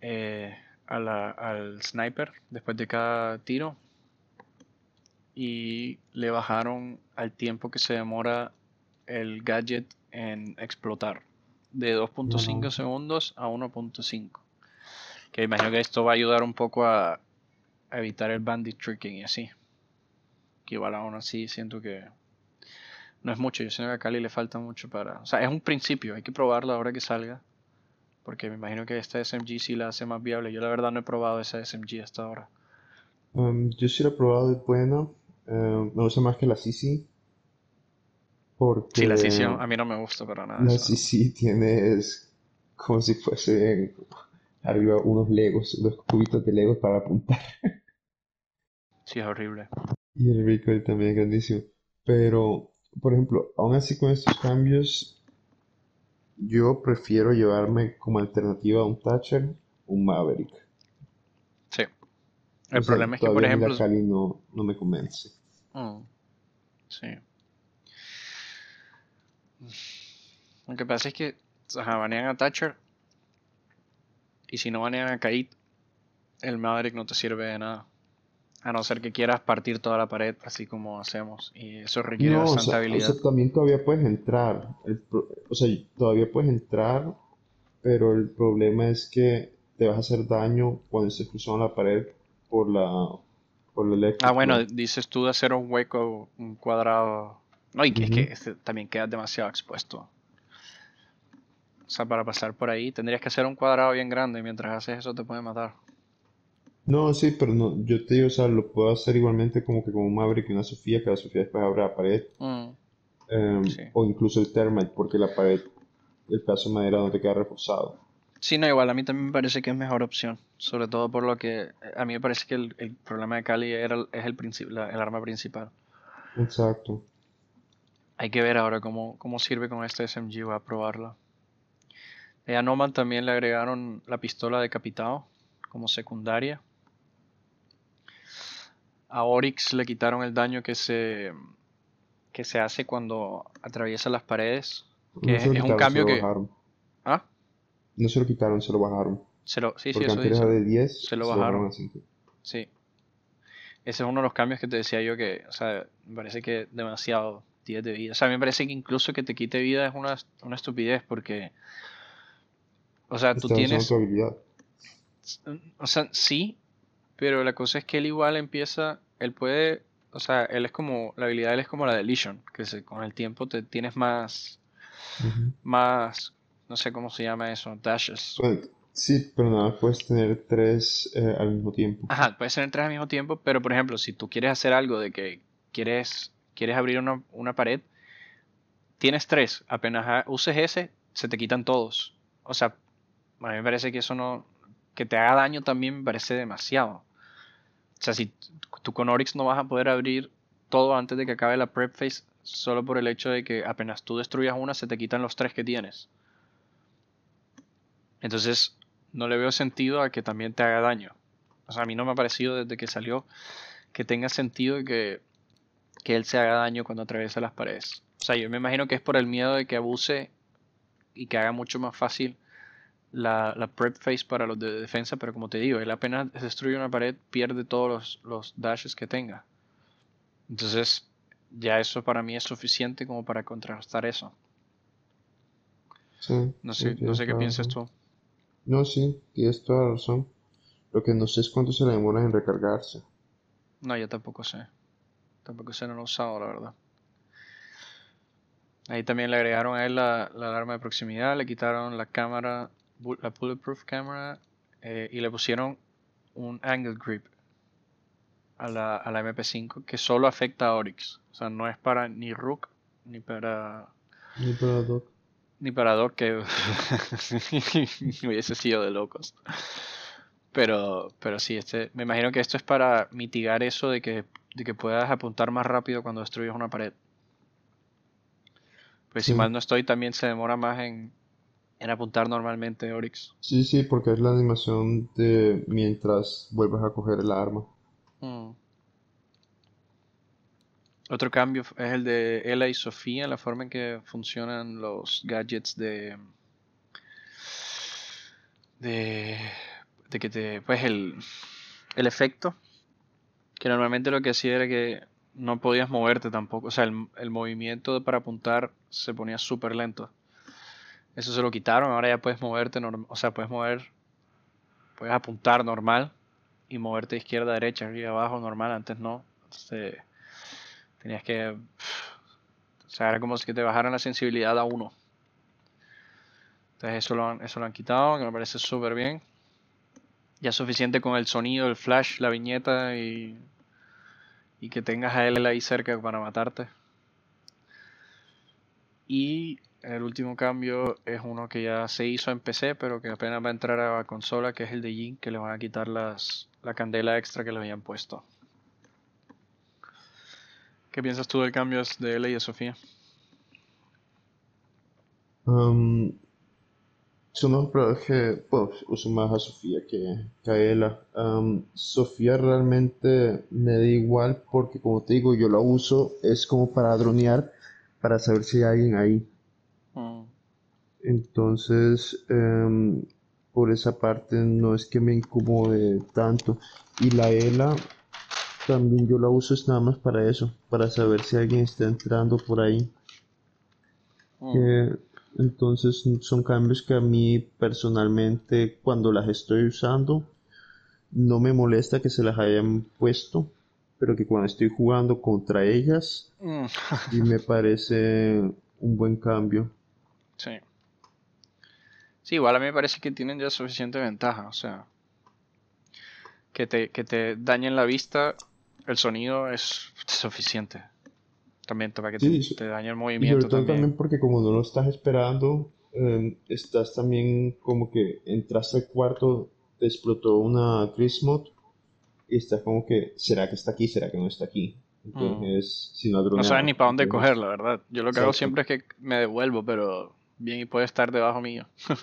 eh, a la- al sniper después de cada tiro. Y le bajaron al tiempo que se demora el gadget en explotar. De 2.5 Bueno, segundos a 1.5. Que imagino que esto va a ayudar un poco a, a evitar el bandit tricking y así. Que igual aún así siento que no es mucho. Yo siento que a Cali le falta mucho para. O sea, es un principio. Hay que probarlo ahora que salga. Porque me imagino que esta SMG sí la hace más viable. Yo la verdad no he probado esa SMG hasta ahora. um, yo sí lo he probado, es buena. Um, me gusta más que la CC Sí, la porque decisión a mí no me gusta para nada la. CC tiene es como si fuese arriba unos Legos, unos cubitos de Legos para apuntar. Sí, es horrible. Y el recoil también es grandísimo. Pero, por ejemplo, aún así con estos cambios, yo prefiero llevarme como alternativa a un Thatcher un Maverick. Sí. O El sea, problema es que, por ejemplo. Kali no, no me convence. mm, sí. Lo que pasa es que ajá, banean a Thatcher Y si no banean a Kaid, el Maverick no te sirve de nada. A no ser que quieras partir toda la pared, así como hacemos. Y eso requiere No, o bastante sea, o habilidad. sea, también todavía puedes entrar. El o sea, todavía puedes entrar, pero el problema es que te vas a hacer daño cuando estés cruzando la pared por la, por el eléctrico. Ah, bueno, dices tú de hacer un hueco, un cuadrado. No, y que es que este también quedas demasiado expuesto. O sea, para pasar por ahí tendrías que hacer un cuadrado bien grande. y Mientras haces eso te puede matar. No, sí, pero no, yo te digo, o sea, lo puedo hacer igualmente como que con un Maverick y una Sofía, que la Sofía después abre la pared, Mm, em, Sí. o incluso el Termite, porque la pared, el pedazo de madera no te queda reforzado. Sí, no, igual a mí también me parece que es mejor opción. Sobre todo por lo que eh, a mí me parece que el, el problema de Cali era, es el, la- el arma principal. Exacto. Hay que ver ahora cómo, cómo sirve con este SMG, voy a probarla. A Noman también le agregaron la pistola decapitado como secundaria. A Oryx le quitaron el daño que se, que se hace cuando atraviesa las paredes. Que No es, se un quitaron, se cambio lo que... bajaron. ¿Ah? No se lo quitaron, se lo bajaron. Se lo, sí, sí, Porque eso antes dice. de 10, Se lo se bajaron. bajaron a 5. Sí. Ese es uno de los cambios que te decía yo que, o sea, me parece que demasiado 10 de vida. O sea, me parece que incluso que te quite vida es una, una estupidez porque, o sea, tú Estás usando tienes, o sea, sí, pero la cosa es que él igual empieza, él puede, o sea, él es como, la habilidad de él es como la de Legion, que se, con el tiempo te tienes más, más, no sé cómo se llama eso, dashes. Bueno, sí, pero nada, puedes tener tres eh, al mismo tiempo. Ajá, puedes tener tres al mismo tiempo, pero por ejemplo, si tú quieres hacer algo de que quieres, quieres abrir una, una pared, tienes tres, apenas uses ese, se te quitan todos. O sea, a mí me parece que eso no, que te haga daño también me parece demasiado. O sea, si tú con Oryx no vas a poder abrir todo antes de que acabe la prep phase, solo por el hecho de que apenas tú destruyas una, se te quitan los tres que tienes. Entonces, no le veo sentido a que también te haga daño. O sea, a mí no me ha parecido desde que salió que tenga sentido que, que él se haga daño cuando atraviesa las paredes. O sea, yo me imagino que es por el miedo de que abuse y que haga mucho más fácil la, la prep phase para los de defensa, pero como te digo, él apenas destruye una pared, pierde todos los, los dashes que tenga. Entonces, ya eso para mí es suficiente como para contrarrestar eso. Sí, No sé, no sé qué piensas tú. No, sí, tienes toda la razón. Lo que no sé es cuánto se le demora en recargarse. No, yo tampoco sé. Tampoco sé, no lo he usado, la verdad. Ahí también le agregaron a él la, la alarma de proximidad, le quitaron la cámara, la bulletproof camera, eh, y le pusieron un angle grip a la, a la MP5 que solo afecta a Oryx. O sea, no es para ni Rook ni para Ni para Doc. ni para Doc que hubiese sido de locos. Pero, pero sí, este, me imagino que esto es para mitigar eso de que, de que puedas apuntar más rápido cuando destruyes una pared. Pues si mal no estoy, también se demora más en, en apuntar normalmente Oryx. Sí, sí, porque es la animación de mientras vuelves a coger el arma. Mm. Otro cambio es el de Ella y Sofía, la forma en que funcionan los gadgets de de, de que te pues el, el efecto que normalmente lo que hacía era que no podías moverte tampoco, o sea, el, el movimiento para apuntar se ponía súper lento. Eso se lo quitaron, ahora ya puedes moverte, o sea, puedes mover, puedes apuntar normal y moverte izquierda derecha, arriba abajo normal, antes no. Entonces, tenías que, o sea, era como si te bajaran la sensibilidad a uno. Entonces eso lo han, eso lo han quitado, que me parece súper bien. Ya es suficiente con el sonido, el flash, la viñeta y, y que tengas a él ahí cerca para matarte. Y el último cambio es uno que ya se hizo en PC, pero que apenas va a entrar a la consola, que es el de Jin, que le van a quitar las, la candela extra que le habían puesto. ¿Qué piensas tú del cambio de L y de Sofía? Um, son dos que, pues, uso más a Sofía que, a Ela. Um, Sofía realmente me da igual porque, como te digo, yo la uso, es como para dronear, para saber si hay alguien ahí. Mm, Entonces, em, por esa parte no es que me incomode tanto. Y la ELA también yo la uso es nada más para eso, para saber si alguien está entrando por ahí. Mm. Entonces son cambios que a mí personalmente cuando las estoy usando no me molesta que se las hayan puesto, pero que cuando estoy jugando contra ellas Mm. sí me parece un buen cambio. Sí. Sí, igual a mí me parece que tienen ya suficiente ventaja, o sea, que te, que te dañen la vista, el sonido es suficiente. También para que te, Sí, te dañe el Y movimiento sobre todo también. también porque como no lo estás esperando, eh, estás también como que entraste al cuarto, te explotó una Grismod y estás como que, ¿será que está aquí? ¿Será que no está aquí? Entonces, si no Mm. No sabes ni para dónde entonces- coger, la verdad. Yo lo que hago Exacto. siempre es que me devuelvo, pero bien y puede estar debajo mío.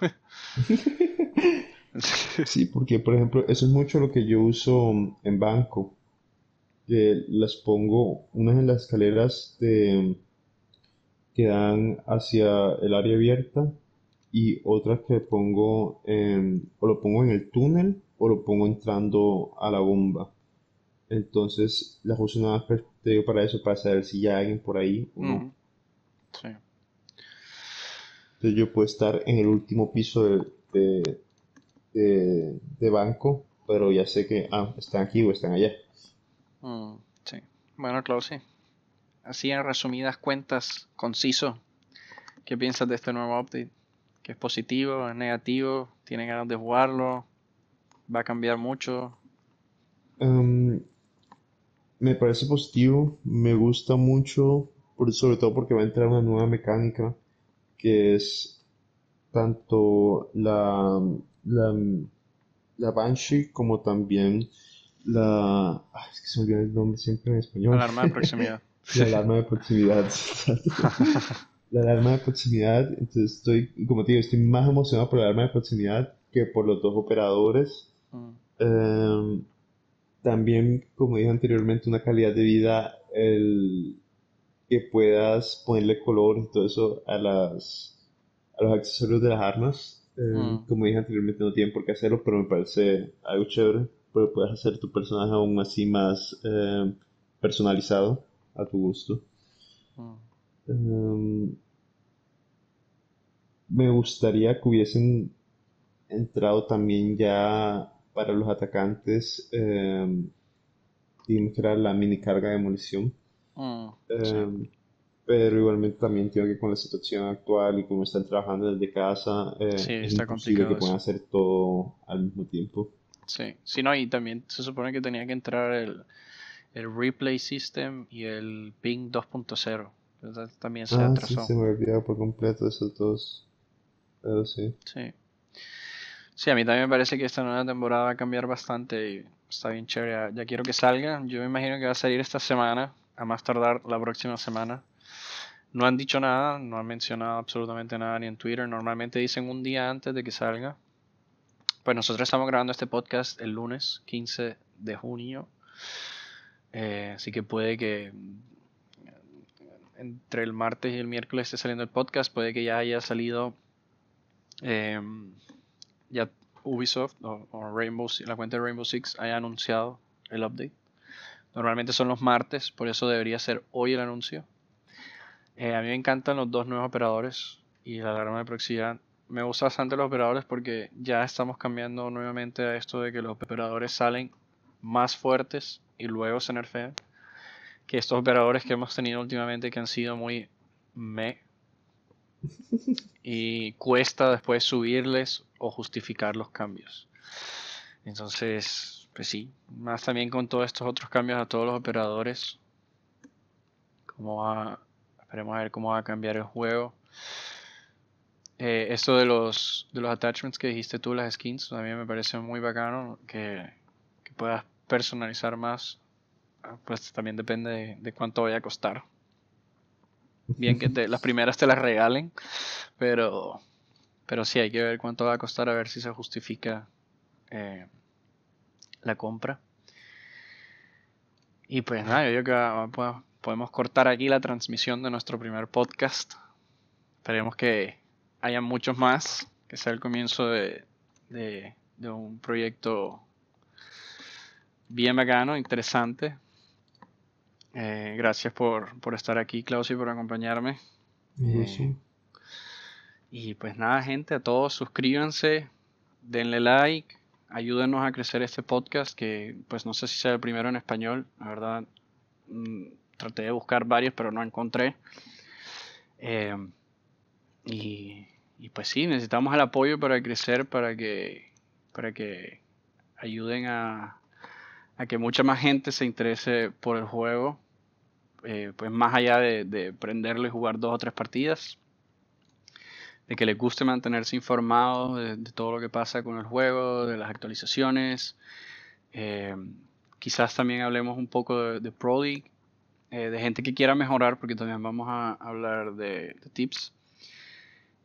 Sí, porque por ejemplo, eso es mucho lo que yo uso en banco. Que las pongo unas en las escaleras de, que dan hacia el área abierta y otras que pongo en- o lo pongo en el túnel o lo pongo entrando a la bomba. Entonces las uso nada más pues, para eso, para saber si ya hay alguien por ahí o no. Sí. Entonces yo puedo estar en el último piso de, de, de- de banco, pero ya sé que ah, están aquí o están allá. Mm, sí. Bueno, claro, sí. Así en resumidas cuentas, conciso, ¿qué piensas de este nuevo update? ¿Que es positivo, es negativo? ¿Tiene ganas de jugarlo? ¿Va a cambiar mucho? Em, me parece positivo, me gusta mucho, sobre todo porque va a entrar una nueva mecánica que es tanto la, la, la Banshee como también la... ah, es que se me olvida el nombre siempre en español. Alarma de proximidad. La alarma de proximidad. La alarma de proximidad, entonces estoy, como te digo, estoy más emocionado por la alarma de proximidad que por los dos operadores. Mm, Em, también, como dije anteriormente, una calidad de vida, el que puedas ponerle color y todo eso a las, a los accesorios de las armas. Em, Mm. como dije anteriormente, no tienen por qué hacerlo, pero me parece algo chévere. Pero puedes hacer tu personaje aún así más em, personalizado a tu gusto. mm. Em, me gustaría que hubiesen entrado también ya para los atacantes, em, digamos que era la mini carga de munición. Mm, Em, pero igualmente también entiendo que con la situación actual y como están trabajando desde casa, eh, Sí, es está imposible que complicado puedan eso. hacer todo al mismo tiempo. Sí, sí, no, y también se supone que tenía que entrar el, el replay system y el ping 2.0. Entonces También se Ah, sí, atrasó. se me olvidado por completo esos dos. Pero sí. Sí. Sí, a mí también me parece que esta nueva temporada va a cambiar bastante y está bien chévere. Ya quiero que salga. Yo me imagino que va a salir esta semana, a más tardar la próxima semana. No han dicho nada, no han mencionado absolutamente nada ni en Twitter. Normalmente dicen un día antes de que salga. Pues nosotros estamos grabando este podcast el lunes 15 de junio. Eh, así que puede que mm, entre el martes y el miércoles esté saliendo el podcast. Puede que ya haya salido em, ya Ubisoft o, o Rainbow, la cuenta de Rainbow Six haya anunciado el update. Normalmente son los martes, por eso debería ser hoy el anuncio. Eh, a mí me encantan los dos nuevos operadores y la alarma de proximidad. Me gusta bastante los operadores porque ya estamos cambiando nuevamente a esto de que los operadores salen más fuertes y luego se nerfean. Que estos operadores que hemos tenido últimamente que han sido muy me y cuesta después subirles o justificar los cambios. Entonces, pues sí, más también con todos estos otros cambios a todos los operadores. Cómo va, esperemos a ver cómo va a cambiar el juego. Eh, esto de los, de los attachments que dijiste tú, las skins, mí me parece muy bacano que, que puedas personalizar más. Ah, Pues también depende de, de cuánto vaya a costar. Bien que te- las primeras te las regalen, pero, pero sí hay que ver cuánto va a costar a ver si se justifica eh, la compra. Y pues nada, yo creo que ah, po- podemos cortar aquí la transmisión de nuestro primer podcast. Esperemos que haya muchos más, que sea el comienzo de, de, de un proyecto bien bacano, interesante. Eh, gracias por, por, estar aquí, Klaus, y por acompañarme. Eh, y pues nada, gente, a todos suscríbanse, denle like, ayúdenos a crecer este podcast, que pues no sé si sea el primero en español, la verdad. Mm, traté de buscar varios, pero no encontré. Eh, y, pues sí, necesitamos el apoyo para crecer, para que, para que ayuden a, a que mucha más gente se interese por el juego, eh, pues más allá de, de, prenderlo y jugar dos o tres partidas, de que les guste mantenerse informados de, todo lo que pasa con el juego, de las actualizaciones. Eh, quizás también hablemos un poco de, de Pro League, eh, de gente que quiera mejorar, porque también vamos a hablar de, de tips.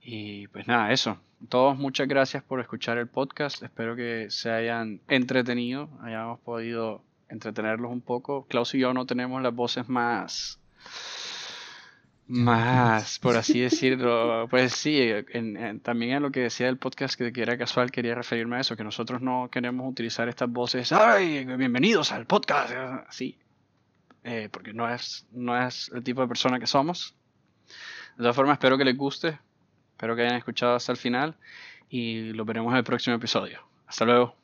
Y pues nada, eso. Todos muchas gracias por escuchar el podcast. Espero que se hayan entretenido, hayamos podido entretenerlos un poco. Klaus y yo no tenemos las voces más, más, por así decirlo. Pues sí, en, también en lo que decía el podcast que, era casual, quería referirme a eso, que nosotros no queremos utilizar estas voces, ¡ay! Bienvenidos al podcast, así. Eh, porque no es, no es el tipo de persona que somos. De todas formas, espero que les guste. Espero que hayan escuchado hasta el final y lo veremos en el próximo episodio. Hasta luego.